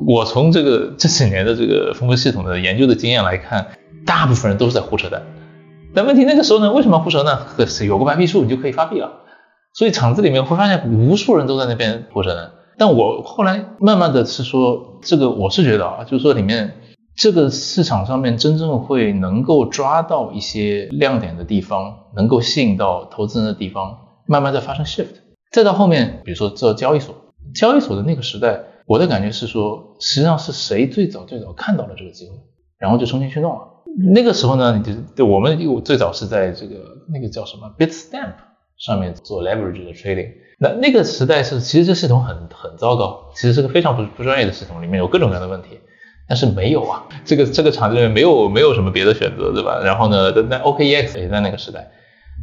我从这个这几年的这个分布系统的研究的经验来看，大部分人都是在胡扯淡。但问题那个时候呢，为什么胡扯呢？有个白皮书你就可以发币了。所以场子里面会发现无数人都在那边胡扯淡。但我后来慢慢的是说，这个我是觉得啊，就是说里面这个市场上面真正会能够抓到一些亮点的地方，能够吸引到投资人的地方，慢慢在发生 shift。再到后面，比如说做交易所，交易所的那个时代，我的感觉是说，实际上是谁最早最早看到了这个机会，然后就冲进去弄了。那个时候呢，你就对我们又最早是在这个那个叫什么 Bitstamp 上面做 leverage 的 trading。那那个时代是，其实这系统很很糟糕，其实是个非常不不专业的系统，里面有各种各样的问题。但是没有啊，这个这个场子里面没有没有什么别的选择，对吧？然后呢，那 OKEX 也在那个时代。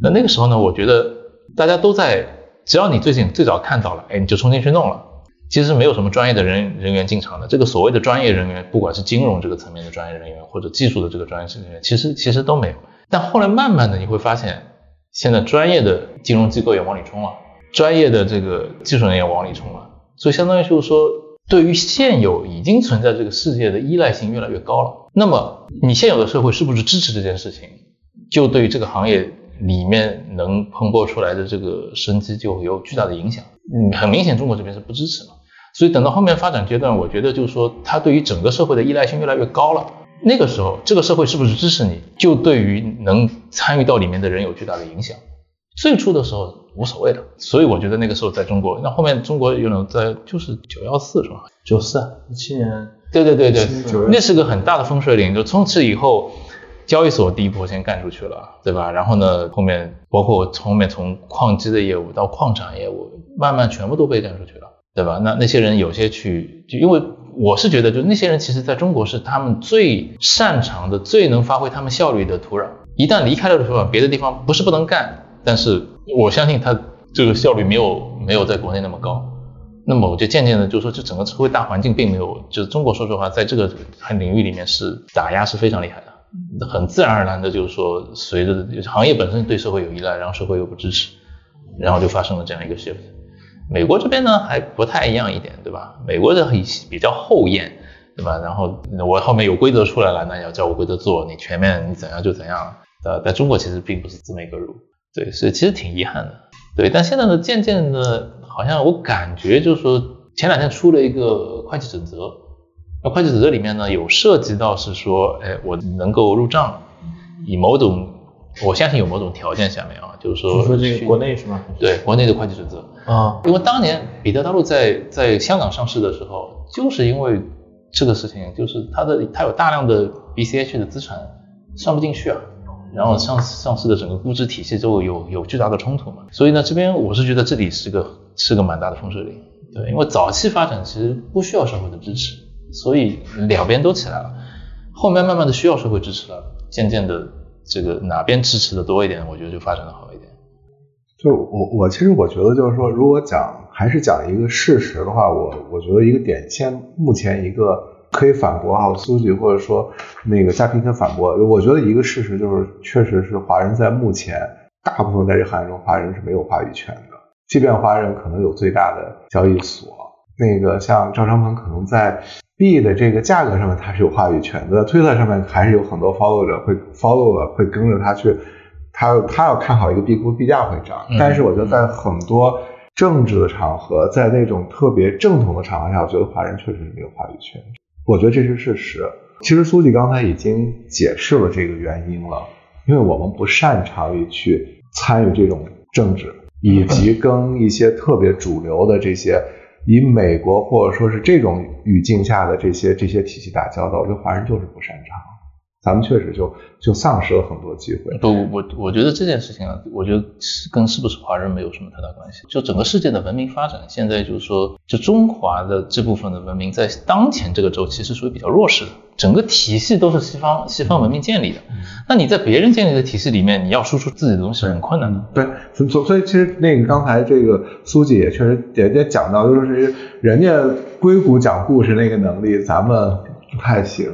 那那个时候呢，我觉得大家都在，只要你最近最早看到了，哎，你就冲进去弄了。其实没有什么专业的人人员进场的，这个所谓的专业人员，不管是金融这个层面的专业人员，或者技术的这个专业人员，其实其实都没有。但后来慢慢的你会发现，现在专业的金融机构也往里冲了。专业的这个技术人员往里冲了，所以相当于就是说，对于现有已经存在这个世界的依赖性越来越高了。那么你现有的社会是不是支持这件事情，就对于这个行业里面能蓬勃出来的这个生机就有巨大的影响。嗯，很明显中国这边是不支持嘛。所以等到后面发展阶段，我觉得就是说，它对于整个社会的依赖性越来越高了。那个时候，这个社会是不是支持你，就对于能参与到里面的人有巨大的影响。最初的时候。无所谓的，所以我觉得那个时候在中国，那后面中国有种在就是九幺四是吧？九四一七年，对对对对，那是个很大的风水岭，就从此以后，交易所第一波先干出去了，对吧？然后呢，后面包括我后面从矿机的业务到矿产业务，慢慢全部都被干出去了，对吧？那那些人有些去，就因为我是觉得，就那些人其实在中国是他们最擅长的、最能发挥他们效率的土壤，一旦离开了的时候，别的地方不是不能干，但是。我相信它这个效率没有没有在国内那么高，那么我就渐渐的就说，这整个社会大环境并没有，就是中国说实话，在这个领域里面是打压是非常厉害的，很自然而然的就是说，随着行业本身对社会有依赖，然后社会又不支持，然后就发生了这样一个 shift。美国这边呢还不太一样一点，对吧？美国的很比较后验，对吧？然后我后面有规则出来了，那你要照我规则做，你全面你怎样就怎样。呃，在中国其实并不是这么一个路。对，所以其实挺遗憾的。对，但现在呢，渐渐的，好像我感觉就是说，前两天出了一个会计准则，那会计准则里面呢，有涉及到是说，哎，我能够入账，以某种，我相信有某种条件下面啊，就是说，你说这个国内是吗？对国内的会计准则，啊，因为当年彼得大陆在在香港上市的时候，就是因为这个事情，就是它的它有大量的 BCH 的资产上不进去啊，然后上上市的整个估值体系就有有巨大的冲突嘛，所以呢，这边我是觉得这里是个是个蛮大的风水岭，对，因为早期发展其实不需要社会的支持，所以两边都起来了，后面慢慢的需要社会支持了，渐渐的这个哪边支持的多一点，我觉得就发展的好一点。就我我其实我觉得就是说，如果讲还是讲一个事实的话，我我觉得一个点，先目前一个可以反驳啊，苏局或者说那个嘉宾可以反驳，我觉得一个事实就是，确实是华人在目前大部分在这行业中，华人是没有话语权的，即便华人可能有最大的交易所，那个像赵长鹏可能在币的这个价格上面他是有话语权的，在推特上面还是有很多 follow 者会 follow 了，会跟着他去。他他要看好一个币，估币价会涨。但是我觉得在很多政治的场合，在那种特别正统的场合下，我觉得华人确实是没有话语权。我觉得这是事实。其实苏记刚才已经解释了这个原因了，因为我们不擅长于去参与这种政治，以及 跟一些特别主流的这些以美国或者说是这种语境下的这些这些体系打交道。我觉得华人就是不擅长。咱们确实就就丧失了很多机会。不，我我觉得这件事情啊，我觉得是跟是不是华人没有什么太大关系。就整个世界的文明发展，现在就是说，就中华的这部分的文明，在当前这个周期是属于比较弱势的。整个体系都是西方西方文明建立的，那你在别人建立的体系里面，你要输出自己的东西是很困难的。对，所所以其实那个刚才这个苏姐也确实也也讲到，就是人家硅谷讲故事那个能力，咱们不太行。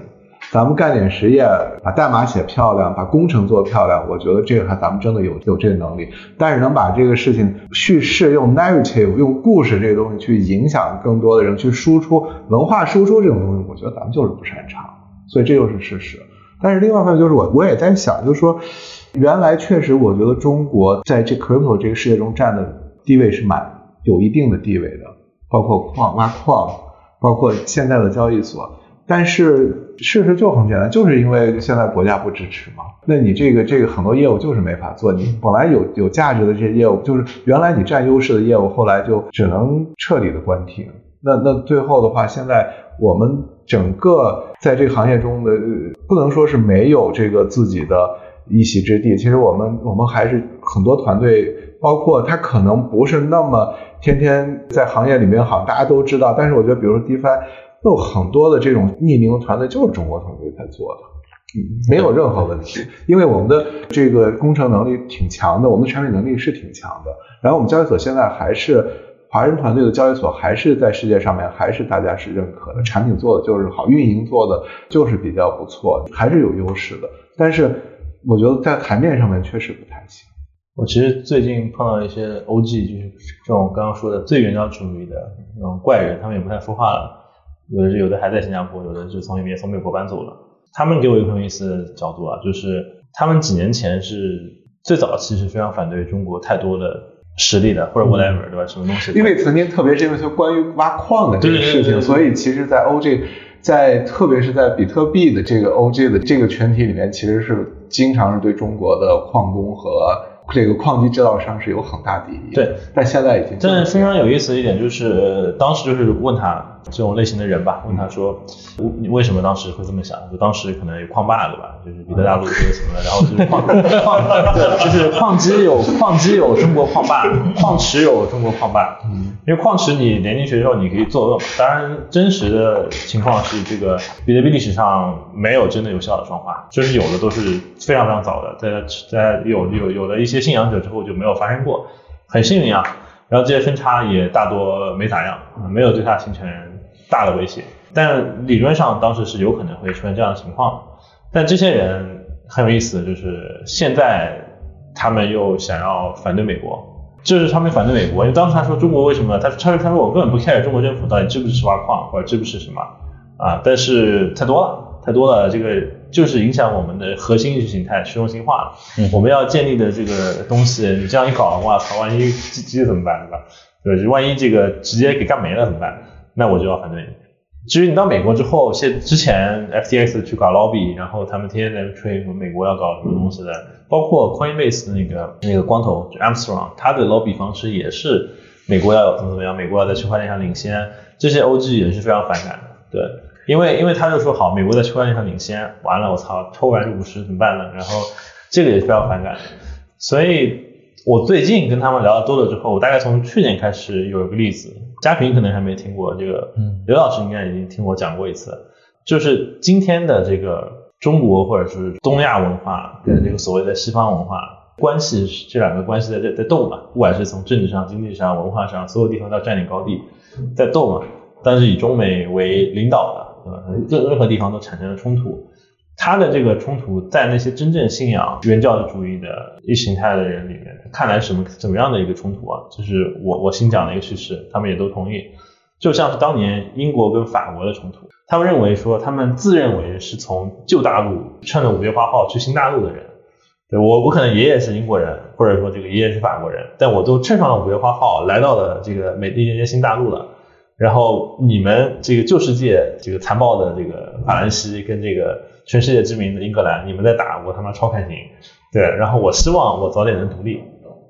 咱们干点实验，把代码写漂亮，把工程做漂亮，我觉得这个还咱们真的有有这个能力。但是能把这个事情叙事用 narrative 用故事这个东西去影响更多的人，去输出文化输出这种东西，我觉得咱们就是不擅长。所以这就是事实。但是另外一方面就是我我也在想，就是说原来确实我觉得中国在这 crypto 这个世界中占的地位是蛮有一定的地位的，包括矿挖矿，包括现在的交易所。但是事实就很简单，就是因为现在国家不支持嘛，那你这个这个很多业务就是没法做。你本来有有价值的这些业务，就是原来你占优势的业务，后来就只能彻底的关停。那那最后的话，现在我们整个在这个行业中的，不能说是没有这个自己的一席之地。其实我们我们还是很多团队，包括他可能不是那么天天在行业里面好，大家都知道。但是我觉得，比如说 DeFi。有很多的这种匿名的团队就是中国团队在做的，嗯，没有任何问题，因为我们的这个工程能力挺强的，我们的产品能力是挺强的。然后我们交易所现在还是华人团队的交易所，还是在世界上面还是大家是认可的，产品做的就是好，运营做的就是比较不错，还是有优势的。但是我觉得在台面上面确实不太行。我其实最近碰到一些 OG，就是这种刚刚说的最原教旨主义的那种怪人，他们也不太说话了。有的是有的还在新加坡，有的是从那边从美国搬走了。他们给我一个很有意思的角度啊，就是他们几年前是最早期是非常反对中国太多的实力的，或者 whatever 对吧？什么东西？因为曾经特别是因为说关于挖矿的这个事情，所以其实，在 OG，在特别是在比特币的这个 OG 的这个群体里面，其实是经常是对中国的矿工和。这个矿机制造商是有很大敌意，对，但现在已经。但是非常有意思的一点就是，当时就是问他这种类型的人吧，问他说，你为什么当时会这么想？就当时可能有矿霸对吧？就是彼得大陆这个什么的，然后就是矿 矿，对，就是矿机有矿机有中国矿霸，矿池有中国矿霸。嗯，因为矿池你连进去之后你可以作恶嘛。当然，真实的情况是这个比特币历史上没有真的有效的双花，就是有的都是非常非常早的，在在有有有的一些。信仰者之后就没有发生过，很幸运啊。然后这些分叉也大多没咋样，没有对它形成大的威胁。但理论上当时是有可能会出现这样的情况。但这些人很有意思，就是现在他们又想要反对美国，就是他们反对美国，因为当时他说中国为什么？他他说他说我根本不 care 中国政府到底支不支持挖矿或者支不支持什么啊，但是太多了，太多了，这个。就是影响我们的核心意识形态虚荣心化了。嗯，我们要建立的这个东西，你这样一搞，哇操，万一机机怎么办，对吧？对，万一这个直接给干没了怎么办？那我就要反对。至于你到美国之后，现之前 FTX 去搞 lobby，然后他们天天在吹说美国要搞什么东西的，包括 Coinbase 的那个那个光头 Armstrong，他的 lobby 方式也是美国要怎么怎么样，美国要在区块链上领先，这些 OG 也是非常反感的，对，因为因为他就说好，美国在区块链上领先，完了我操，偷百分之五十怎么办呢？然后这个也是非常反感，所以我最近跟他们聊的多了之后，我大概从去年开始有一个例子，嘉平可能还没听过，这个嗯刘老师应该已经听我讲过一次，就是今天的这个中国或者是东亚文化跟这个所谓的西方文化关系，这两个关系在在在斗嘛，不管是从政治上、经济上、文化上，所有地方都要占领高地，在斗嘛。但是以中美为领导的，对吧？任任何地方都产生了冲突。他的这个冲突，在那些真正信仰原教旨主义的意识形态的人里面，看来什么怎么样的一个冲突啊？就是我我新讲的一个叙事，他们也都同意。就像是当年英国跟法国的冲突，他们认为说，他们自认为是从旧大陆乘着五月花号去新大陆的人。对我，我可能爷爷是英国人，或者说这个爷爷是法国人，但我都乘上了五月花号，来到了这个美利坚新大陆了。然后你们这个旧世界这个残暴的这个法兰西跟这个全世界知名的英格兰，你们在打，我他妈超开心。对，然后我希望我早点能独立。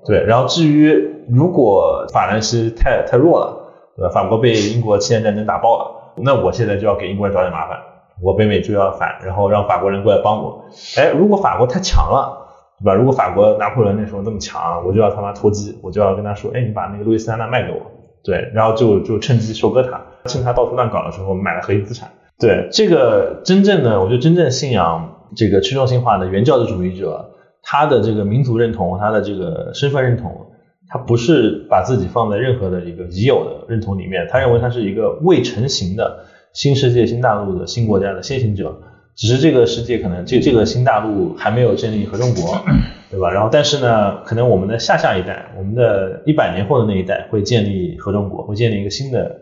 对，然后至于如果法兰西太太弱了，对吧？法国被英国七年战争打爆了，那我现在就要给英国人找点麻烦，我北美就要反，然后让法国人过来帮我。哎，如果法国太强了，对吧？如果法国拿破仑那时候那么强，我就要他妈投机，我就要跟他说，哎，你把那个路易斯安那卖给我。对，然后就就趁机收割他，趁他到处乱搞的时候买了核心资产。对，这个真正的，我觉得真正信仰这个去中心化的原教旨主义者，他的这个民族认同，他的这个身份认同，他不是把自己放在任何的一个已有的认同里面，他认为他是一个未成型的新世界、新大陆的新国家的先行者。只是这个世界可能这这个新大陆还没有建立合众国，对吧？然后但是呢，可能我们的下下一代，我们的一百年后的那一代会建立合众国，会建立一个新的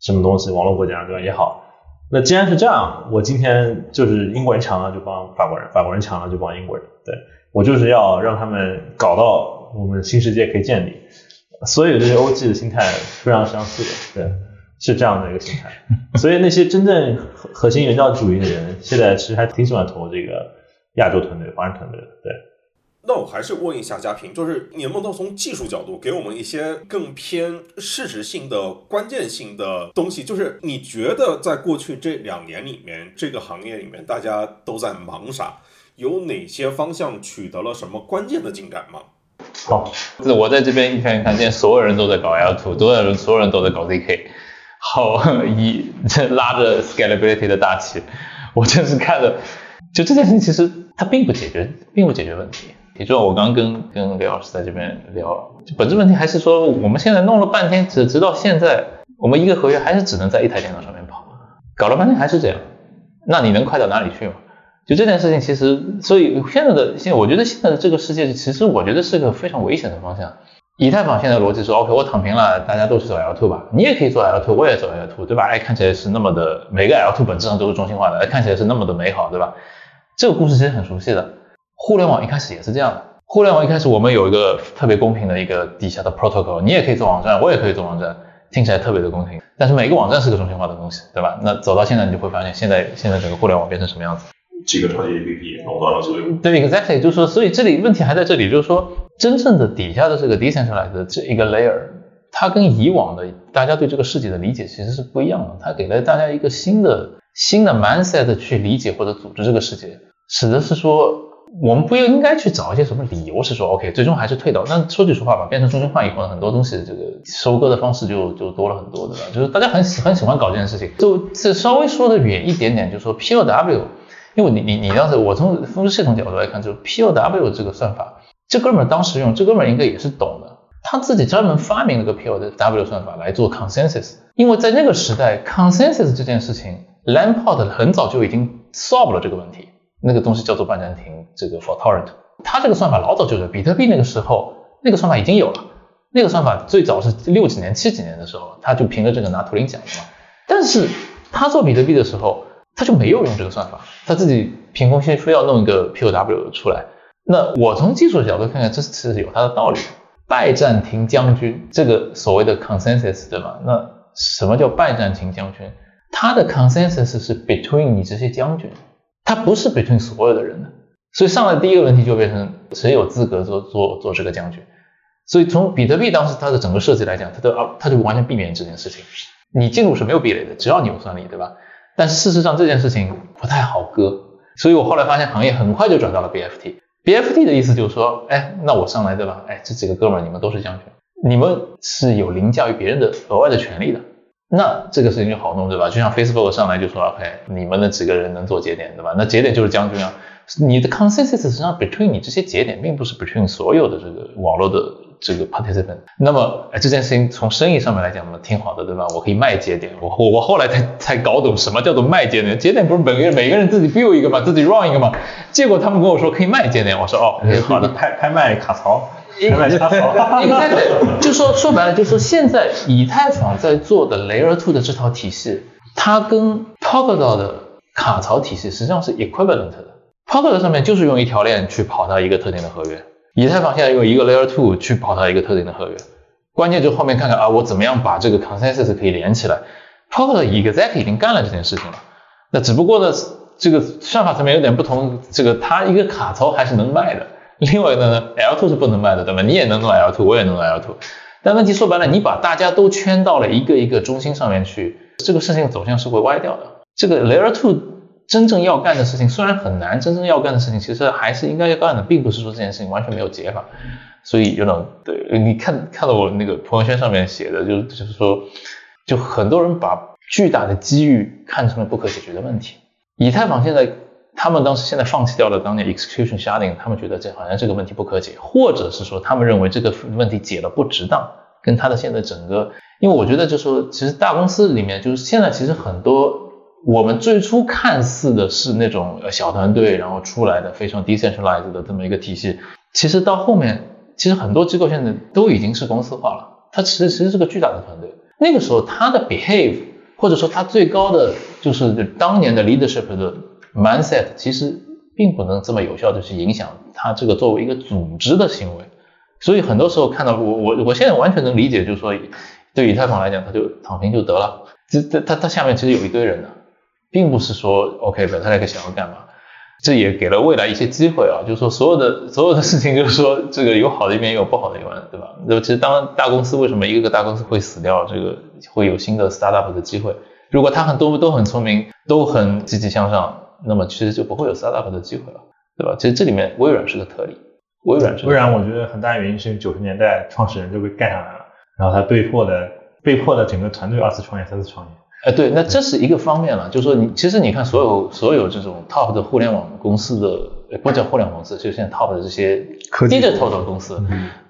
什么东西，网络国家，对吧？也好。那既然是这样，我今天就是英国人强了就帮法国人，法国人强了就帮英国人，对我就是要让他们搞到我们新世界可以建立。所有这些欧 G 的心态非常相似的，对。是这样的一个心态，所以那些真正核核心原教主义的人，现在其实还挺喜欢投这个亚洲团队、华人团队的。对，那我还是问一下嘉平，就是你能不能从技术角度给我们一些更偏事实性的、关键性的东西？就是你觉得在过去这两年里面，这个行业里面大家都在忙啥？有哪些方向取得了什么关键的进展吗？好，那我在这边一看看见所有人都在搞 L2，所有人所有人都在搞 ZK。好，一这拉着 scalability 的大旗，我真是看着，就这件事情其实它并不解决，并不解决问题。也就我刚跟跟刘老师在这边聊，就本质问题还是说，我们现在弄了半天，直直到现在，我们一个合约还是只能在一台电脑上面跑，搞了半天还是这样，那你能快到哪里去吗？就这件事情，其实所以现在的现在，我觉得现在的这个世界，其实我觉得是个非常危险的方向。以太坊现在逻辑说，OK，我躺平了，大家都去走 L2 吧，你也可以做 L2，我也走 L2，对吧？哎，看起来是那么的，每个 L2 本质上都是中心化的，看起来是那么的美好，对吧？这个故事其实很熟悉的，互联网一开始也是这样的。互联网一开始我们有一个特别公平的一个底下的 protocol，你也可以做网站，我也可以做网站，听起来特别的公平。但是每个网站是个中心化的东西，对吧？那走到现在，你就会发现，现在现在整个互联网变成什么样子？几个超级 APP 垄断了所有。对，exactly，就是说，所以这里问题还在这里，就是说，真正的底下的这个 decentralized 的这一个 layer，它跟以往的大家对这个世界的理解其实是不一样的，它给了大家一个新的新的 mindset 去理解或者组织这个世界，使得是说，我们不应该去找一些什么理由，是说 OK，最终还是退到。那说句实话吧，变成中心化以后呢，很多东西这个收割的方式就就多了很多，对吧？就是大家很喜很喜欢搞这件事情，就这稍微说的远一点点，就说 POW。因为你你你当时我从分析系统角度来看，就是 POW 这个算法，这哥们儿当时用，这哥们儿应该也是懂的，他自己专门发明了个 POW 算法来做 consensus。因为在那个时代，consensus 这件事情，Lamport 很早就已经 solve 了这个问题，那个东西叫做半暂停，这个 for torrent。他这个算法老早就有比特币那个时候，那个算法已经有了，那个算法最早是六几年、七几年的时候，他就凭着这个拿图灵奖的嘛。但是他做比特币的时候，他就没有用这个算法，他自己凭空先非要弄一个 POW 出来。那我从技术角度看看，这是有它的道理。拜占庭将军这个所谓的 consensus 对吧？那什么叫拜占庭将军？他的 consensus 是 between 你这些将军，它不是 between 所有的人的。所以上来第一个问题就变成谁有资格做做做这个将军。所以从比特币当时它的整个设计来讲，它的啊它就完全避免这件事情。你进入是没有壁垒的，只要你有算力，对吧？但是事实上这件事情不太好割。所以我后来发现行业很快就转到了 BFT。BFT 的意思就是说，哎，那我上来对吧？哎，这几个哥们儿你们都是将军，你们是有凌驾于别人的额外的权利的。那这个事情就好弄，对吧？就像 Facebook 上来就说，OK，你们的几个人能做节点，对吧？那节点就是将军啊。你的 consensus 实际上 between 你这些节点，并不是 between 所有的这个网络的这个 participant。那么，哎，这件事情从生意上面来讲嘛，挺好的，对吧？我可以卖节点。我我我后来才才搞懂什么叫做卖节点。节点不是每个人每个人自己 build 一个嘛，自己 run 一个嘛。结果他们跟我说可以卖节点，我说哦，好的，拍拍卖卡槽。应该就说说白了，就说现在以太坊在做的 Layer Two 的这套体系，它跟 Polkadot 的卡槽体系实际上是 equivalent 的。Polkadot 上面就是用一条链去跑它一个特定的合约，以太坊现在用一个 Layer Two 去跑它一个特定的合约。关键就后面看看啊，我怎么样把这个 consensus 可以连起来。Polkadot exactly 已经干了这件事情了，那只不过呢，这个算法层面有点不同，这个它一个卡槽还是能卖的。另外一个呢，L2 是不能卖的，对吧？你也能弄 L2，我也能弄 L2。但问题说白了，你把大家都圈到了一个一个中心上面去，这个事情走向是会歪掉的。这个 Layer 2真正要干的事情虽然很难，真正要干的事情其实还是应该要干的，并不是说这件事情完全没有解法。所以有种对，你看看到我那个朋友圈上面写的，就就是说，就很多人把巨大的机遇看成了不可解决的问题。以太坊现在。他们当时现在放弃掉了当年 execution sharding，他们觉得这好像这个问题不可解，或者是说他们认为这个问题解了不值当，跟他的现在整个，因为我觉得就是说其实大公司里面就是现在其实很多我们最初看似的是那种小团队然后出来的非常 decentralized 的这么一个体系，其实到后面其实很多机构现在都已经是公司化了，它其实其实是个巨大的团队，那个时候它的 behave 或者说它最高的就是当年的 leadership 的。Mindset 其实并不能这么有效的去影响它这个作为一个组织的行为，所以很多时候看到我我我现在完全能理解，就是说对以太坊来讲，它就躺平就得了。这这它它下面其实有一堆人的，并不是说 OK 本特莱克想要干嘛，这也给了未来一些机会啊。就是说所有的所有的事情，就是说这个有好的一面，也有不好的一面，对吧？那其实当大公司为什么一个个大公司会死掉，这个会有新的 startup 的机会？如果他很多都很聪明，都很积极向上。那么其实就不会有 startup 的机会了，对吧？其实这里面微软是个特例，微软是微软，我觉得很大原因是九十年代创始人就被干下来了，然后他被迫的被迫的整个团队二次创业、三次创业。哎，对，那这是一个方面了，就是说你其实你看所有所有这种 top 的互联网公司的，不叫互联网公司，就现在 top 的这些 digital 的公司，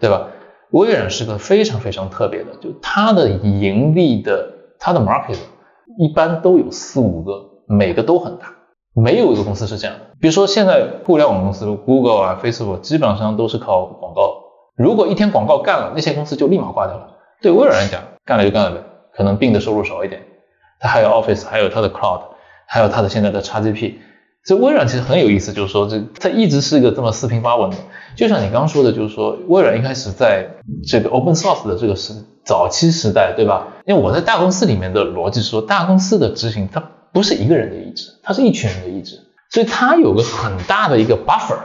对吧？微软是个非常非常特别的，就它的盈利的它的 market 一般都有四五个，每个都很大。没有一个公司是这样。比如说，现在互联网公司，Google 啊、Facebook 基本上都是靠广告。如果一天广告干了，那些公司就立马挂掉了。对微软来讲，干了就干了呗，可能并的收入少一点。它还有 Office，还有它的 Cloud，还有它的现在的 XGP。所以微软其实很有意思，就是说这它一直是一个这么四平八稳的。就像你刚刚说的，就是说微软一开始在这个 Open Source 的这个时早期时代，对吧？因为我在大公司里面的逻辑是说，大公司的执行它。不是一个人的意志，它是一群人的意志，所以它有个很大的一个 buffer。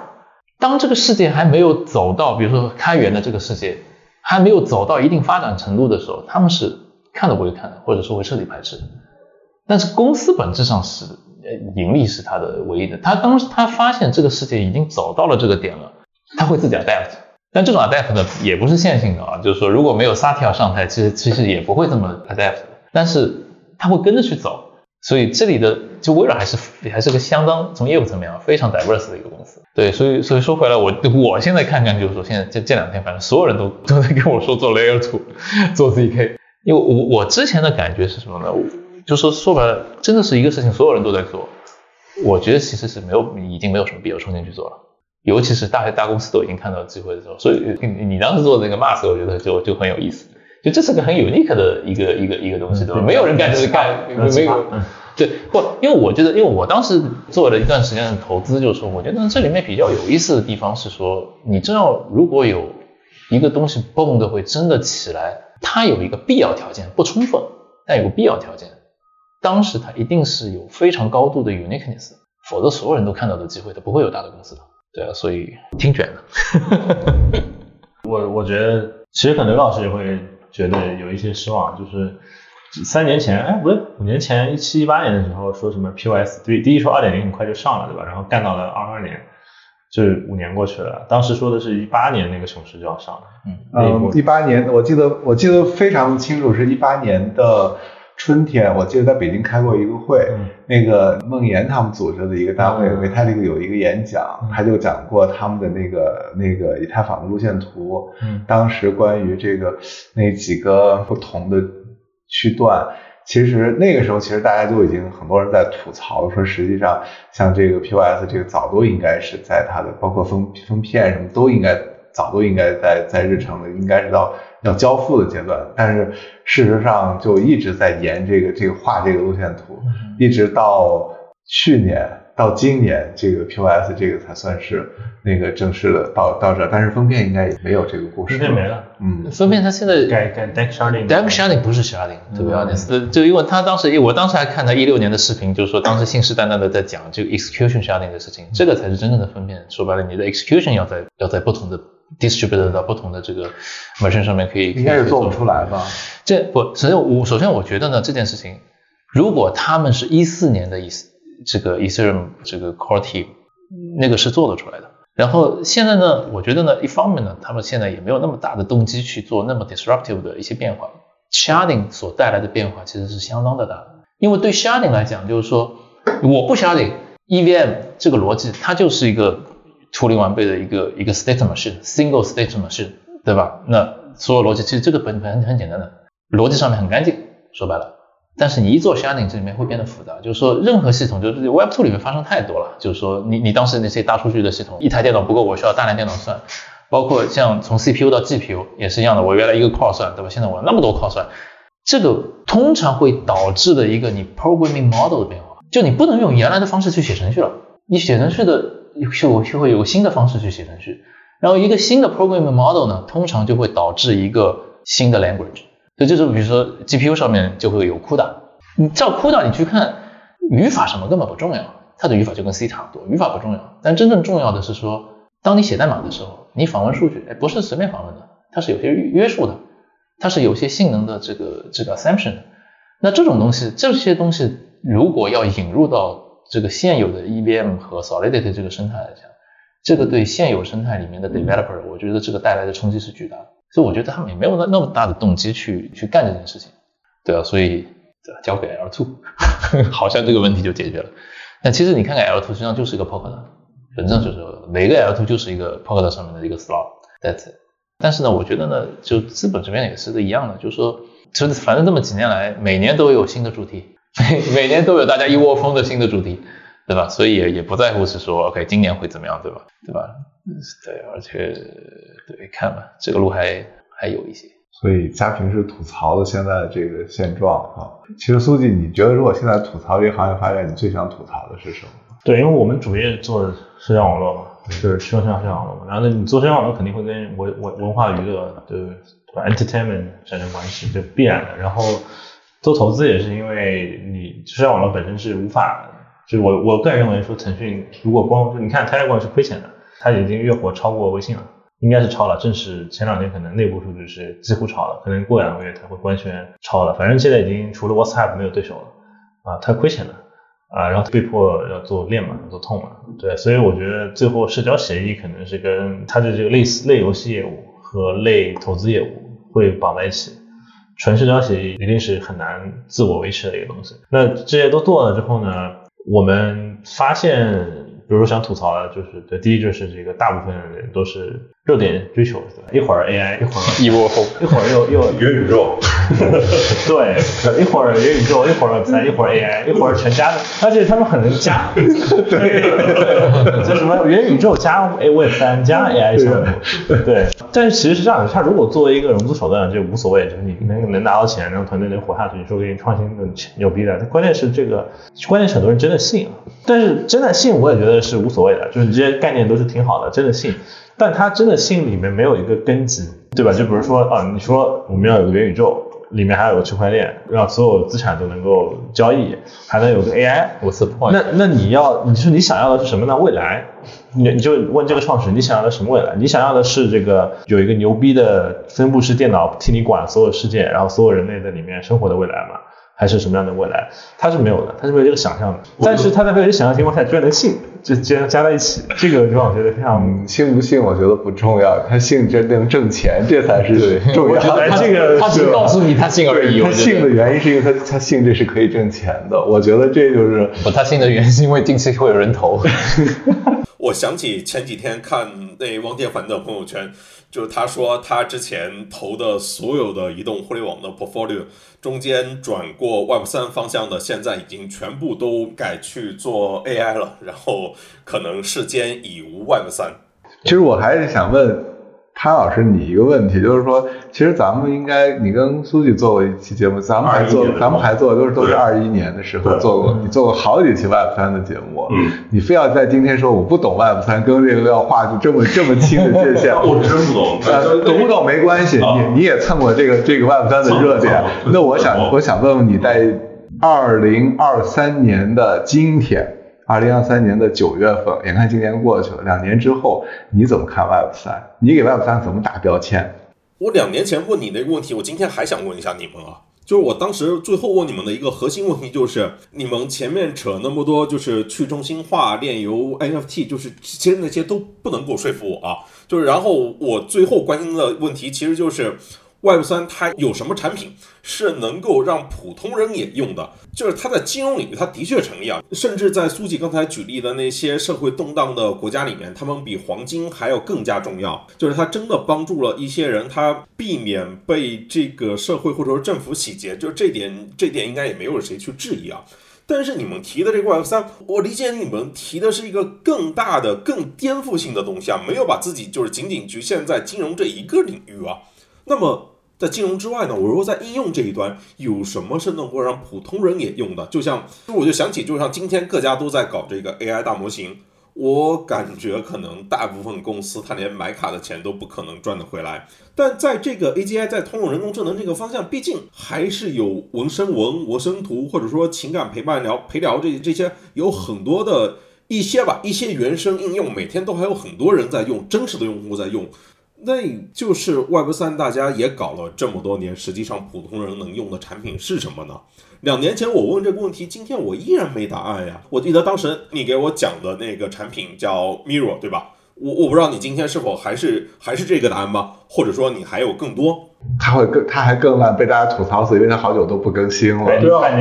当这个世界还没有走到，比如说开源的这个世界还没有走到一定发展程度的时候，他们是看都不会看的，或者说会彻底排斥。但是公司本质上是盈利是它的唯一的。他当时他发现这个世界已经走到了这个点了，他会自己 adapt。但这种 adapt 呢，也不是线性的啊，就是说如果没有萨提尔上台，其实其实也不会这么 adapt。但是他会跟着去走。所以这里的就微软还是还是个相当从业务层面啊非常 diverse 的一个公司。对，所以所以说回来，我我现在看看就是说，现在这这两天反正所有人都都在跟我说做 Layer Two，做 ZK。因为我我之前的感觉是什么呢？就说说白了，真的是一个事情，所有人都在做。我觉得其实是没有已经没有什么必要冲进去做了，尤其是大大公司都已经看到机会的时候。所以你你当时做那个 Mask，我觉得就就很有意思。就这是个很 unique 的一个一个一个东西，对吧？没有人干这个干，没有，对，不，因为我觉得，因为我当时做了一段时间的投资，就是说，我觉得这里面比较有意思的地方是说，你知道，如果有一个东西蹦的会真的起来，它有一个必要条件，不充分，但有个必要条件，当时它一定是有非常高度的 uniqueness，否则所有人都看到的机会，它不会有大的公司的。对啊，所以挺卷的。我我觉得其实可能刘老师也会觉得有一些失望，就是三年前，哎，不对，五年前，一七一八年的时候说什么 POS 对第一说二点零很快就上了，对吧？然后干到了二二年，就是五年过去了。当时说的是一八年那个城市就要上了，嗯，嗯，一八年我记得我记得非常清楚，是一八年的春天，我记得在北京开过一个会，嗯。那个孟岩他们组织的一个单位，嗯。维泰利克有一个演讲，他就讲过他们的那个那个以太坊的路线图，嗯。当时关于这个那几个不同的区段。其实那个时候，其实大家就已经很多人在吐槽说，实际上像这个 POS 这个早都应该是在它的包括封封片什么都应该早都应该在在日程的，应该是到要交付的阶段。但是事实上就一直在沿这个这个画这个路线图，一直到去年到今年，这个 POS 这个才算是那个正式的到到这儿。但是封片应该也没有这个故事，封面没了，嗯，封面它现在改改 Deck Sharding。Deck Sharding 不是 Sharding，to be honest，、呃就因为他当时，我当时还看他一六年的视频，就是说当时信誓旦旦的在讲这个 execution sharding 的事情，这个才是真正的分辨。说白了，你的 execution 要在要在不同的 distributed 到不同的这个 merchant 上面可以，应该是做不。出来吧？这不，首先我首先我觉得呢，这件事情，如果他们是一四年的以这个 Ethereum 这个 core team，那个是做得出来的。然后现在呢，我觉得呢，一方面呢，他们现在也没有那么大的动机去做那么 disruptive 的一些变化。Sharding 所带来的变化其实是相当的大的，因为对 Sharding 来讲，就是说我不 Sharding EVM 这个逻辑，它就是一个处理完备的一个一个 state machine，single state machine，对吧？那所有逻辑其实这个本本很简单的，逻辑上面很干净，说白了。但是你一做 sharding，这里面会变得复杂，就是说任何系统，就是 Web2 里面发生太多了，就是说你你当时那些大数据的系统，一台电脑不够，我需要大量电脑算，包括像从 CPU 到 GPU 也是一样的，我原来一个 core 算，对吧？现在我那么多 core 算，这个通常会导致的一个你 programming model 的变化，就你不能用原来的方式去写程序了，你写程序的就就会有新的方式去写程序，然后一个新的 programming model 呢，通常就会导致一个新的 language。所以就是比如说 GPU 上面就会有 CUDA，你照 CUDA 你去看语法什么根本不重要，它的语法就跟 C 差不多，语法不重要。但真正重要的是说，当你写代码的时候，你访问数据，哎，不是随便访问的，它是有些约束的，它是有些性能的这个这个 assumption 的。那这种东西，这些东西如果要引入到这个现有的 EVM 和 Solidity 这个生态来讲，这个对现有生态里面的 developer，我觉得这个带来的冲击是巨大的。所以我觉得他们也没有那那么大的动机去去干这件事情，对啊，所以交给 L2，好像这个问题就解决了。但其实你看看 L2 实际上就是一个 Polkadot，本质上就是每个 L2 就是一个 Polkadot 上面的一个 slot，that's it。但是呢，我觉得呢，就资本这边也是个一样的，就是说，就是反正这么几年来，每年都有新的主题，每 每年都有大家一窝蜂的新的主题，对吧？所以也也不在乎是说，OK，今年会怎么样，对吧？对吧？对，而且对，看吧，这个路还还有一些。所以嘉平是吐槽了现在的这个现状啊。其实苏记，你觉得如果现在吐槽这个行业发展，你最想吐槽的是什么？对，因为我们主业做的社交网络嘛，就是社交社交网络嘛。然后呢，你做社交网络肯定会跟文文文化娱乐的对吧 entertainment 产生关系，就必然的。然后做投资也是因为你社交网络本身是无法，就是我我个人认为说，腾讯如果光你看 Telegram 是亏钱的，它已经月活超过微信了。应该是超了，正是前两天可能内部数据是几乎超了，可能过两个月它会官宣超了。反正现在已经除了 WhatsApp 没有对手了，啊，它亏钱了，啊，然后被迫要做链嘛，做痛嘛，对，所以我觉得最后社交协议可能是跟它的这个类似类游戏业务和类投资业务会绑在一起。纯社交协议一定是很难自我维持的一个东西。那这些都做了之后呢，我们发现。比如说想吐槽的，就是对，第一就是这个大部分人都是热点追求，对吧？一会儿 AI，一会儿 一窝蜂，一会儿又又元宇宙，对，一会儿元宇宙，一会儿再一会儿 AI，一会儿全加的，而且他们很能加，对，就什么元宇宙加 A Web 三加 AI 项目，对。但是其实是这样的，他如果作为一个融资手段就无所谓，就是你能能拿到钱，然后团队能活下去，你说给你创新的牛逼的，关键是这个，关键是很多人真的信啊，但是真的信我也觉得是无所谓的，就是这些概念都是挺好的，真的信，但他真的信里面没有一个根基，对吧？就比如说啊，你说我们要有个元宇宙，里面还有个区块链，让所有资产都能够交易，还能有个 AI。What's the point？那那你要，你说你想要的是什么呢？未来，你你就问这个创始人，你想要的什么未来？你想要的是这个有一个牛逼的分布式电脑替你管所有事件，然后所有人类在里面生活的未来吗？还是什么样的未来？他是没有的，他是没有这个想象的。但是他在没有这个想象情况下，居然能信，就居然加在一起，这个让我觉得非常。嗯，信不信我觉得不重要，他信真能挣钱，这才是重要的。哎这个他只是告诉你他信而已。他信的原因是因为他他信这是可以挣钱的，我觉得这就是不，他信的原因是因为定期会有人投。我想起前几天看那汪建凡的朋友圈，就是他说他之前投的所有的移动互联网的 portfolio 中间转过 Web 三方向的，现在已经全部都改去做 AI 了，然后可能世间已无 Web 三。其实我还是想问潘老师你一个问题，就是说，其实咱们应该，你跟苏记做过一期节目，咱们还做21年，的咱们还做，都是都是对。二一年的时候做过，你做过好几期 Web 三的节目，嗯，你非要在今天说我不懂 Web 三，跟这个要画出这么这么清的界限，我真不懂。呃，懂不懂没关系，啊。你你也蹭过这个这个 Web 三的热点。那我想我想问问你在二零二三年的今天，二零二三年的九月份，眼看今年过去了，两年之后你怎么看 Web 三？你给 Web 三怎么打标签？我两年前问你那个问题，我今天还想问一下你们啊，就是我当时最后问你们的一个核心问题，就是你们前面扯那么多，就是去中心化、链游、NFT，就是其实那些都不能够说服我啊。就是然后我最后关心的问题，其实就是 Web 三它有什么产品是能够让普通人也用的？就是它在金融领域，它的确成立啊，甚至在苏记刚才举例的那些社会动荡的国家里面，他们比黄金还要更加重要。就是它真的帮助了一些人，他避免被这个社会或者说政府洗劫，就这点，这点应该也没有谁去质疑啊。但是你们提的这个 Web 三，我理解你们提的是一个更大的、更颠覆性的东西啊，没有把自己就是仅仅局限在金融这一个领域啊。那么在金融之外呢，我如果在应用这一端有什么是能够让普通人也用的？就像我就想起，就像今天各家都在搞这个 AI 大模型，我感觉可能大部分公司它连买卡的钱都不可能赚得回来。但在这个 AGI 在通用人工智能这个方向，毕竟还是有文生文、文生图，或者说情感陪伴聊陪聊这这些有很多的一些吧，一些原生应用，每天都还有很多人在用，真实的用户在用。那就是 Web 三，大家也搞了这么多年，实际上普通人能用的产品是什么呢？两年前我问这个问题，今天我依然没答案呀。我记得当时你给我讲的那个产品叫 Mirror，对吧？我我不知道你今天是否还是还是这个答案吗？或者说你还有更多？它会更，他还更烂，被大家吐槽死，因为他好久都不更新了。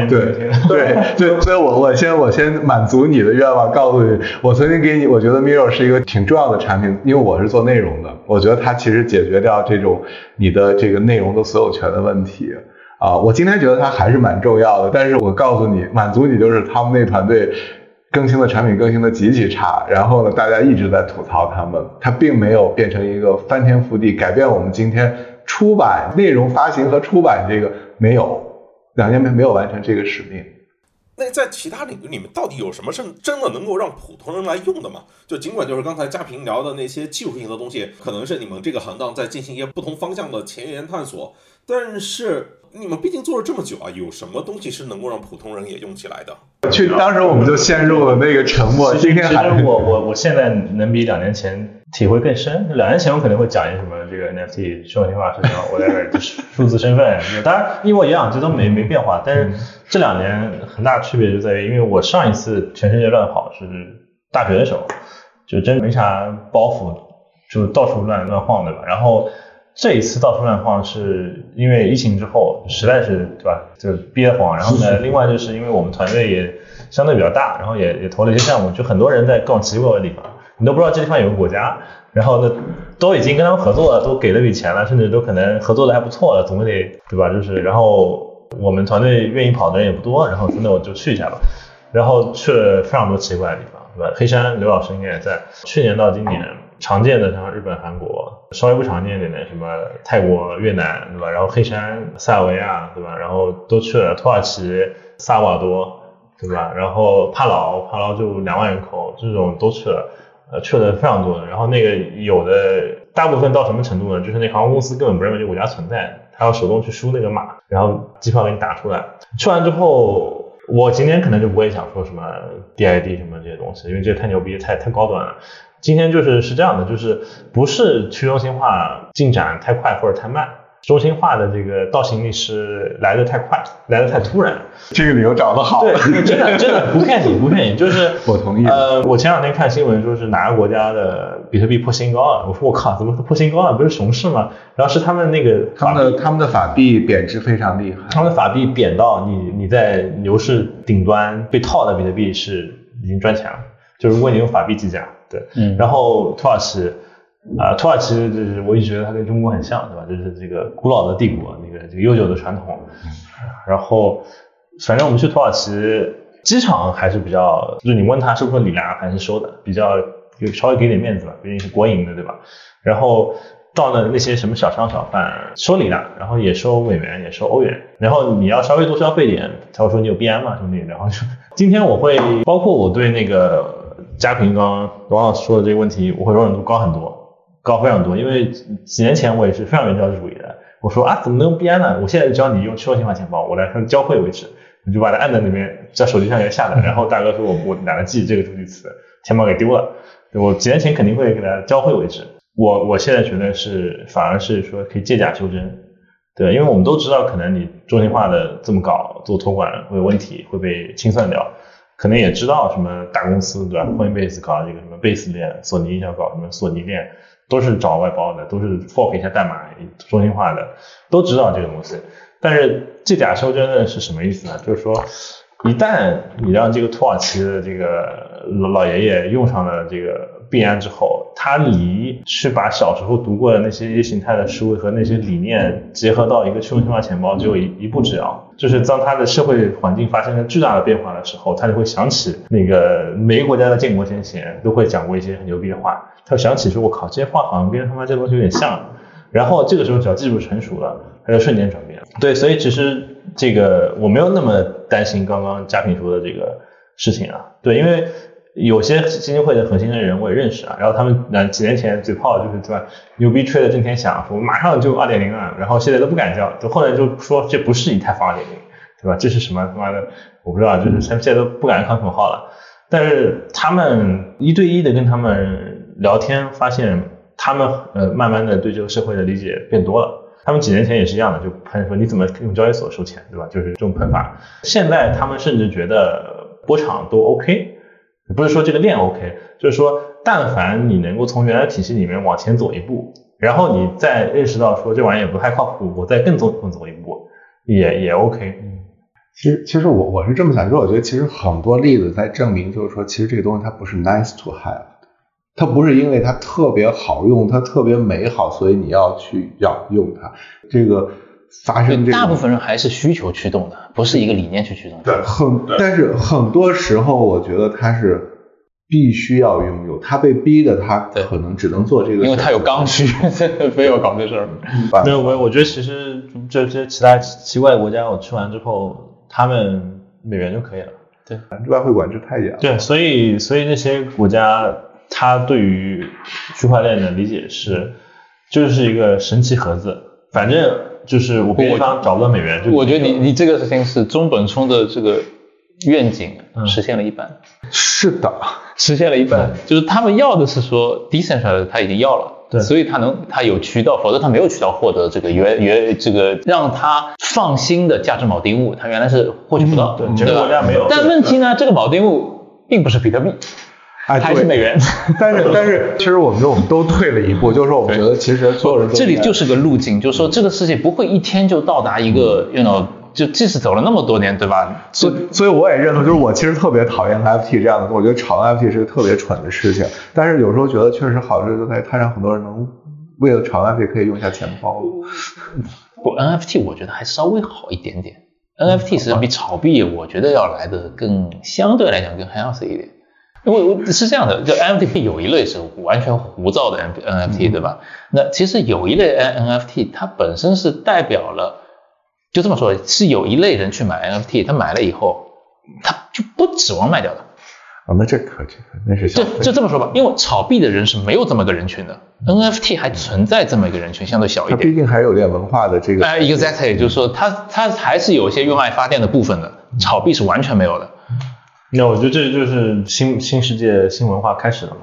对，对对对，所以我我先我先满足你的愿望，告诉你，我曾经给你，我觉得 Mirror 是一个挺重要的产品，因为我是做内容的，我觉得它其实解决掉这种你的这个内容的所有权的问题啊。我今天觉得它还是蛮重要的，但是我告诉你，满足你就是他们那团队。更新的产品更新的极其差，然后呢，大家一直在吐槽他们，它并没有变成一个翻天覆地改变我们今天出版内容发行和出版这个没有，两年没没有完成这个使命。那在其他领域里面，到底有什么是真的能够让普通人来用的吗？就尽管就是刚才嘉平聊的那些技术性的东西，可能是你们这个行当在进行一些不同方向的前沿探索，但是你们毕竟做了这么久啊，有什么东西是能够让普通人也用起来的？去，当时我们就陷入了那个沉默。今天其还实我我我现在能比两年前体会更深。两年前我可能会讲一些什么这个 NFT 虚拟化社交 whatever，就是数字身份，当然一模一样，这都没没变化。但是这两年很大区别就在于，因为我上一次全世界乱跑是大学的时候，就真没啥包袱，就到处乱乱晃，对吧？然后这一次到处乱晃，是因为疫情之后实在是对吧，就憋慌。然后呢，另外就是因为我们团队也相对比较大，然后也也投了一些项目，就很多人在各种奇奇怪怪的地方，你都不知道这地方有个国家，然后呢都已经跟他们合作了，都给了笔钱了，甚至都可能合作的还不错了，总得对吧？就是然后我们团队愿意跑的人也不多，然后说那我就去一下吧。然后去了非常多奇怪的地方，对吧？黑山刘老师应该也在。去年到今年，常见的像日本、韩国，稍微不常见一点的什么泰国、越南，对吧？然后黑山、塞尔维亚，对吧？然后都去了，土耳其、萨瓦多，对吧？然后帕劳，帕劳就两万人口，这种都去了，呃，去了非常多的。然后那个有的大部分到什么程度呢？就是那航空公司根本不认为这个国家存在，他要手动去输那个码，然后机票给你打出来。去完之后，我今天可能就不会想说什么 DID 什么这些东西，因为这太牛逼，太太高端了。今天就是是这样的，就是不是去中心化进展太快或者太慢，中心化的这个倒行逆施来的太快，来的太突然。这个理由找得好。对，真的真的不骗你，不骗你，就是 我同意呃，我前两天看新闻说是哪个国家的比特币破新高了，我说我靠，怎么破新高了？不是熊市吗？然后是他们那个他们的他们的法币贬值非常厉害。他们的法币贬到你你在牛市顶端被套的比特币是已经赚钱了，就如果你用法币计价，对，嗯然后土耳其，啊、土耳其就是我一直觉得它跟中国很像，对吧？就是这个古老的帝国，那个这个悠久的传统。然后，反正我们去土耳其机场还是比较，就是你问他收不收里拉，还是收的，比较有稍微给点面子吧，毕竟是国营的，对吧？然后到了那些什么小商小贩收里拉，然后也收美元，也收欧元，然后你要稍微多消费点，他会说你有 BM 吗，兄弟？然后就今天我会包括我对那个嘉平刚刚王老师说的这个问题，我会容忍度高很多，高非常多，因为几年前我也是非常原教旨主义的。我说啊，怎么能用 BN 呢？我现在就教你用去中心化钱包，我来看交汇为止，你就把它按在那边，在手机上也下载。然后大哥说我我懒得记这个助记词，钱包给丢了。我几年前肯定会给它教会为止。我我现在觉得是反而是说可以借假修真，对，因为我们都知道可能你中心化的这么搞做托管会有问题，会被清算掉。可能也知道什么大公司对吧？Coinbase 搞这个什么 Base 链，索尼要搞什么索尼链，都是找外包的，都是 fork 一下代码，中心化的，都知道这个东西。但是这假修真的是什么意思呢？就是说，一旦你让这个土耳其的这个老老爷爷用上了这个币安之后，他离去把小时候读过的那些意识形态的书和那些理念结合到一个去中心化钱包，只有一一步之遥。就是当他的社会环境发生了巨大的变化的时候，他就会想起那个每个国家的建国先贤都会讲过一些很牛逼的话，他想起说，我靠，这些话好像跟他妈这东西有点像。然后这个时候只要技术成熟了，他就瞬间转变。对，所以其实这个我没有那么担心刚刚嘉平说的这个事情啊。对，因为有些基金会的核心的人我也认识啊，然后他们那几年前嘴炮就是对吧，牛逼吹的震天响，说马上就二点零了，然后现在都不敢叫，就后来就说这不是以太坊二点零，对吧？这是什么他妈的我不知道，就是他们现在都不敢喊口号了。但是他们一对一的跟他们聊天，发现他们呃慢慢的对这个社会的理解变多了。他们几年前也是一样的，就喷说你怎么用交易所收钱，对吧？就是这种喷法。现在他们甚至觉得波场都 OK，不是说这个链 OK，就是说但凡你能够从原来体系里面往前走一步，然后你再认识到说这玩意儿也不太靠谱，我再更走更走一步，也也 OK。其实，其实我我是这么想，就是我觉得其实很多例子在证明，就是说，其实这个东西它不是 nice to have，它不是因为它特别好用，它特别美好，所以你要去要用它。这个发生这个大部分人还是需求驱动的，不是一个理念去驱动的。对很，但是很多时候我觉得他是必须要拥有，他被逼的，他对可能只能做这个，因为他有刚需，非要搞这事儿。没有没有，我我觉得其实这些其他奇怪的国家，我吃完之后，他们美元就可以了。对外汇管制太严了。对，所以所以那些国家，他对于区块链的理解是，就是一个神奇盒子，反正就是我别的地方找不到美元，就我觉得你你这个事情是中本聪的这个愿景嗯。实现了一半，是的，实现了一半，就是他们要的是说 decentralized 他已经要了。对。所以他能，他有渠道，否则他没有渠道获得这个原原这个让他放心的价值锚定物，他原来是获取不到，对整个国家没有。但问题呢，这个锚定物并不是比特币，哎，它还是美元。但 是但是，其实我们我们都退了一步，就是说我们觉得其实所有人都这里就是个路径，就是说这个世界不会一天就到达一个，you know，就即使走了那么多年，对吧？所以，所以我也认同，就是我其实特别讨厌 NFT 这样的，我觉得炒 NFT 是个特别蠢的事情。但是有时候觉得确实好处就在于它让很多人能为了炒 NFT 可以用一下钱包。不，NFT 我觉得还稍微好一点点。NFT 实际上比炒币，我觉得要来的更相对来讲更 healthy 一点。因为我是这样的，就 NFT 有一类是完全胡造的 NFT，对吧？那其实有一类 NFT，它本身是代表了，就这么说，是有一类人去买 NFT，他买了以后，他就不指望卖掉的。啊，那这可这可那是消这费就这么说吧，因为炒币的人是没有这么个人群的，NFT 还存在这么一个人群，相对小一它毕点。竟还有点文化的这个。哎、e x a c t l y 就是说它它还是有一些用爱发电的部分的，炒币是完全没有的。那我觉得这就是新新世界新文化开始了嘛。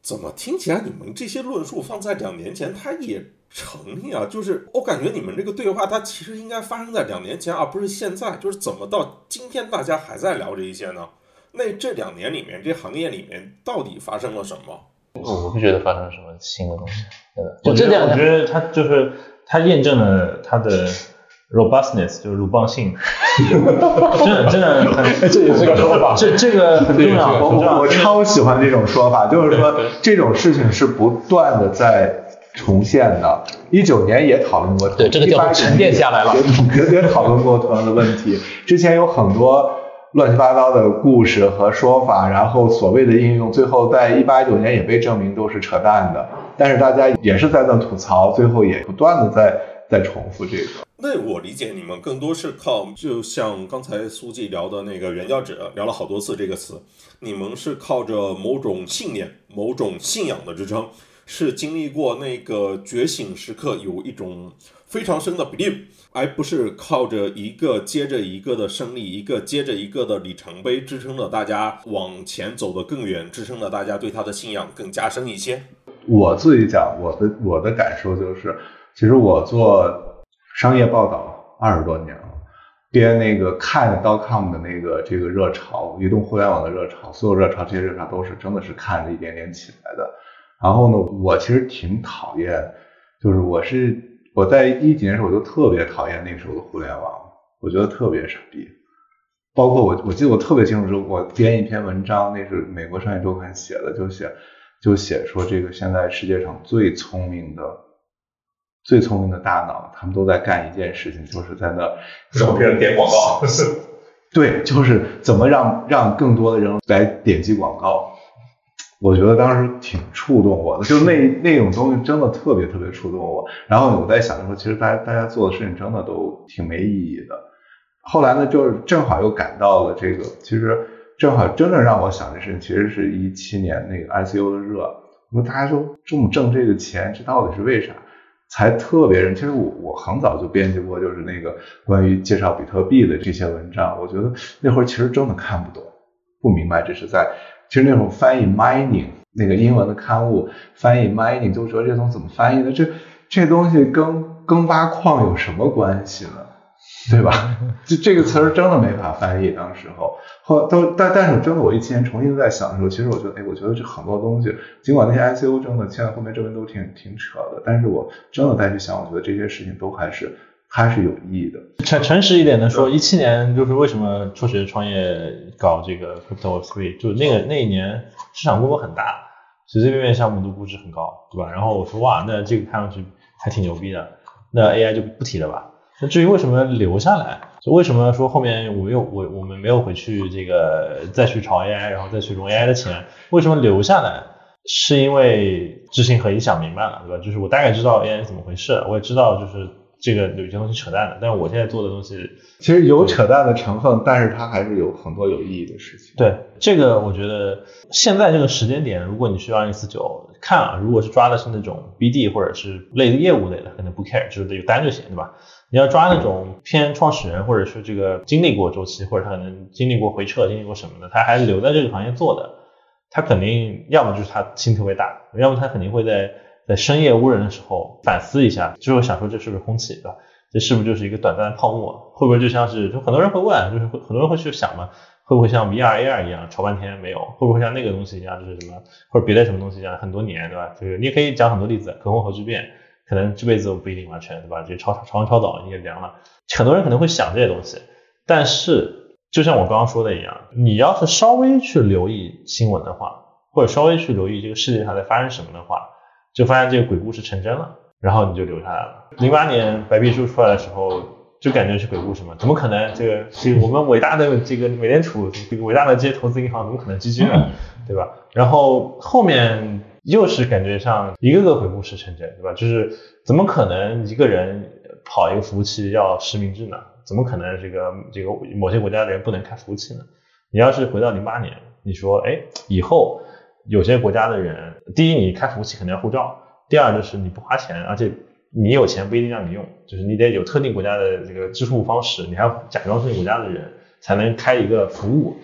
怎么听起来你们这些论述放在两年前它也成立啊？就是我感觉你们这个对话它其实应该发生在两年前，而不是现在。就是怎么到今天大家还在聊这一些呢？那这两年里面，这行业里面到底发生了什么？我我不觉得发生了什么新的东西，真的。我觉得，就这两我觉得它就是它验证了它的 robustness，就是鲁棒性，真的真的很，这也是个说法这这个很重要，我很重要我我超喜欢这种说法，就是说这种事情是不断的在重现的。一九年也讨论过，对这个叫做18沉淀下来了也也也讨论过同样的问题。之前有很多乱七八糟的故事和说法，然后所谓的应用，最后在一八一九年也被证明都是扯淡的。但是大家也是在那吐槽，最后也不断的在在重复这个。那我理解你们更多是靠，就像刚才苏记聊的那个原教旨，聊了好多次这个词，你们是靠着某种信念、某种信仰的支撑，是经历过那个觉醒时刻，有一种非常深的 belief，而不是靠着一个接着一个的胜利，一个接着一个的里程碑支撑着大家往前走得更远，支撑着大家对他的信仰更加深一些。我自己讲，我的我的感受就是，其实我做商业报道二十多年了，编那个看 .com 的那个这个热潮，移动互联网的热潮，所有热潮这些热潮都是真的是看着一点点起来的。然后呢，我其实挺讨厌，就是我是我在一几年时候我就特别讨厌那时候的互联网，我觉得特别傻逼。包括我，我记得我特别清楚，是我编一篇文章，那是美国商业周刊写的，就写就写说这个现在世界上最聪明的、最聪明的大脑，他们都在干一件事情，就是在那让别人点广告。对，就是怎么让让更多的人来点击广告。我觉得当时挺触动我的，就那 那种东西真的特别特别触动我。然后我在想说，其实大家大家做的事情真的都挺没意义的。后来呢，就是正好又赶到了这个，其实正好真正让我想的事情，其实是一七年那个 ICO 的热。我说大家说这么挣这个钱，这到底是为啥？才特别认，其实我我很早就编辑过，就是那个关于介绍比特币的这些文章。我觉得那会儿其实真的看不懂，不明白这是在，其实那种翻译 mining 那个英文的刊物翻译 mining 就说这东西怎么翻译的？这这东西跟跟挖矿有什么关系呢？对吧？这这个词儿真的没法翻译，当时候后都但但是真的我一七年重新在想的时候，其实我觉得，哎，我觉得这很多东西，尽管那些 ICO 真的现在后面证明都挺挺扯的，但是我真的再去想，我觉得这些事情都还是还是有意义的。诚诚实一点的说，一七年就是为什么辍学创业搞这个 Crypto Three，就那个那一年市场规模很大，随随便便项目都估值很高，对吧？然后我说哇，那这个看上去还挺牛逼的，那 AI 就不提了吧。那至于为什么留下来，就为什么说后面我又我我们没有回去这个再去炒 AI，然后再去融 AI 的钱，为什么留下来？是因为知行合一想明白了，对吧？就是我大概知道 AI 是怎么回事，我也知道就是这个有些东西扯淡的，但是我现在做的东西，其实有扯淡的成分，但是它还是有很多有意义的事情。对这个我觉得现在这个时间点，如果你去二零四九看啊，如果是抓的是那种 BD 或者是类业务类的，可能不 care，就是有单就行，对吧？你要抓那种偏创始人，或者是这个经历过周期，或者他可能经历过回撤，经历过什么的，他还留在这个行业做的，他肯定要么就是他心特别大，要么他肯定会在在深夜无人的时候反思一下，就会想说这是不是空气，对吧？这是不是就是一个短暂的泡沫？会不会就像是就很多人会问，就是会很多人会去想嘛，会不会像 VR AR 一样炒半天没有？会不会像那个东西一样，就是什么或者别的什么东西一样很多年，对吧？就是你可以讲很多例子，可控核聚变。可能这辈子我不一定完全，对吧？这超超完超早你也凉了，很多人可能会想这些东西，但是就像我刚刚说的一样，你要是稍微去留意新闻的话，或者稍微去留意这个世界上在发生什么的话，就发现这个鬼故事成真了，然后你就留下来了。零八年白皮书出来的时候，就感觉是鬼故事嘛，怎么可能？这个这个我们伟大的这个美联储，这个伟大的这些投资银行，怎么可能 GG 呢？对吧？然后后面。又是感觉像一个个鬼故事成真，对吧？就是怎么可能一个人跑一个服务器要实名制呢？怎么可能这个这个某些国家的人不能开服务器呢？你要是回到零八年，你说，哎，以后有些国家的人，第一，你开服务器肯定要护照；第二，就是你不花钱，而且你有钱不一定让你用，就是你得有特定国家的这个支付方式，你还要假装是国家的人才能开一个服务。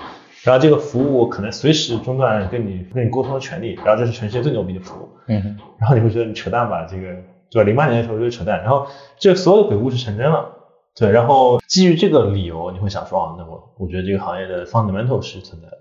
然后这个服务可能随时中断跟你跟你沟通的权利，然后这是全世界最牛逼的服务。嗯，然后你会觉得你扯淡吧？这个对吧？零八年的时候就是扯淡，然后这所有的鬼故事成真了。对，然后基于这个理由，你会想说啊，那我我觉得这个行业的 fundamental 是存在的。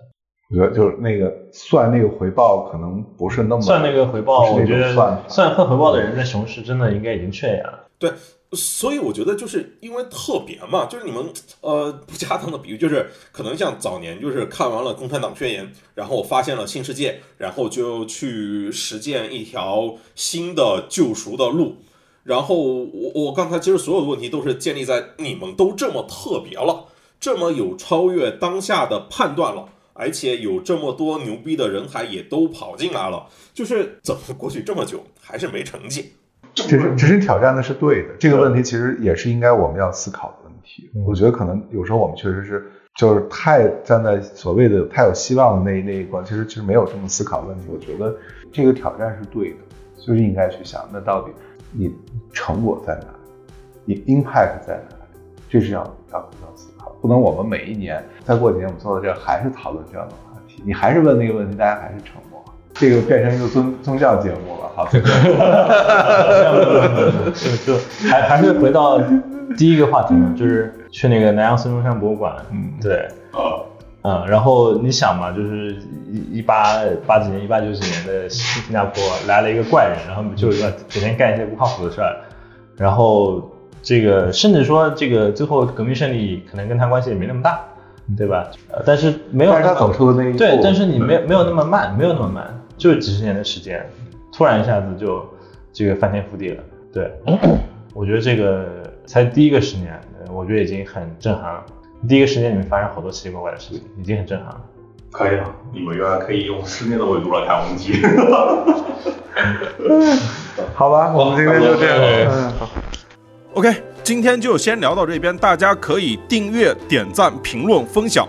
我觉得就是那个算那个回报可能不是那么算那个回报，我觉得种算算算回报的人在熊市真的应该已经缺氧了。对，所以我觉得就是因为特别嘛，就是你们呃不恰当的比喻，就是可能像早年就是看完了共产党宣言，然后发现了新世界，然后就去实践一条新的救赎的路。然后我我刚才其实所有的问题都是建立在你们都这么特别了，这么有超越当下的判断了。而且有这么多牛逼的人才也都跑进来了，就是怎么过去这么久还是没成绩？其实，其实挑战的是对的。这个问题其实也是应该我们要思考的问题。我觉得可能有时候我们确实是就是太站在所谓的太有希望的那那一关，其实其实没有这么思考问题。我觉得这个挑战是对的，就是应该去想，那到底你成果在哪里，你 impact 在哪里，这是要要要思考。不能我们每一年再过几年我们坐到这还是讨论这样的话题，你还是问那个问题，大家还是沉默。这个变成一个宗宗教节目了，好，还还是回到第一个话题嘛，就是去那个南洋孙中山博物馆，嗯，对，嗯，然后你想嘛，就是一一八八几年、一八九几年的新加坡来了一个怪人，然后就要整天干一些不靠谱的事儿，然后这个甚至说这个最后革命胜利可能跟他关系也没那么大，对吧？呃，但是没有但是他走出的那一步，对，但是你没有没有那么慢，没有那么慢，就是几十年的时间，突然一下子就这个翻天覆地了。对，我觉得这个才第一个十年，呃我觉得已经很震撼了。第一个十年里面发生好多奇奇怪怪的事情，已经很震撼了。可以啊，你们原来可以用十年的维度来看问题。好吧，我们今天就这样，嗯，好。OK，今天就先聊到这边，大家可以订阅、点赞、评论、分享。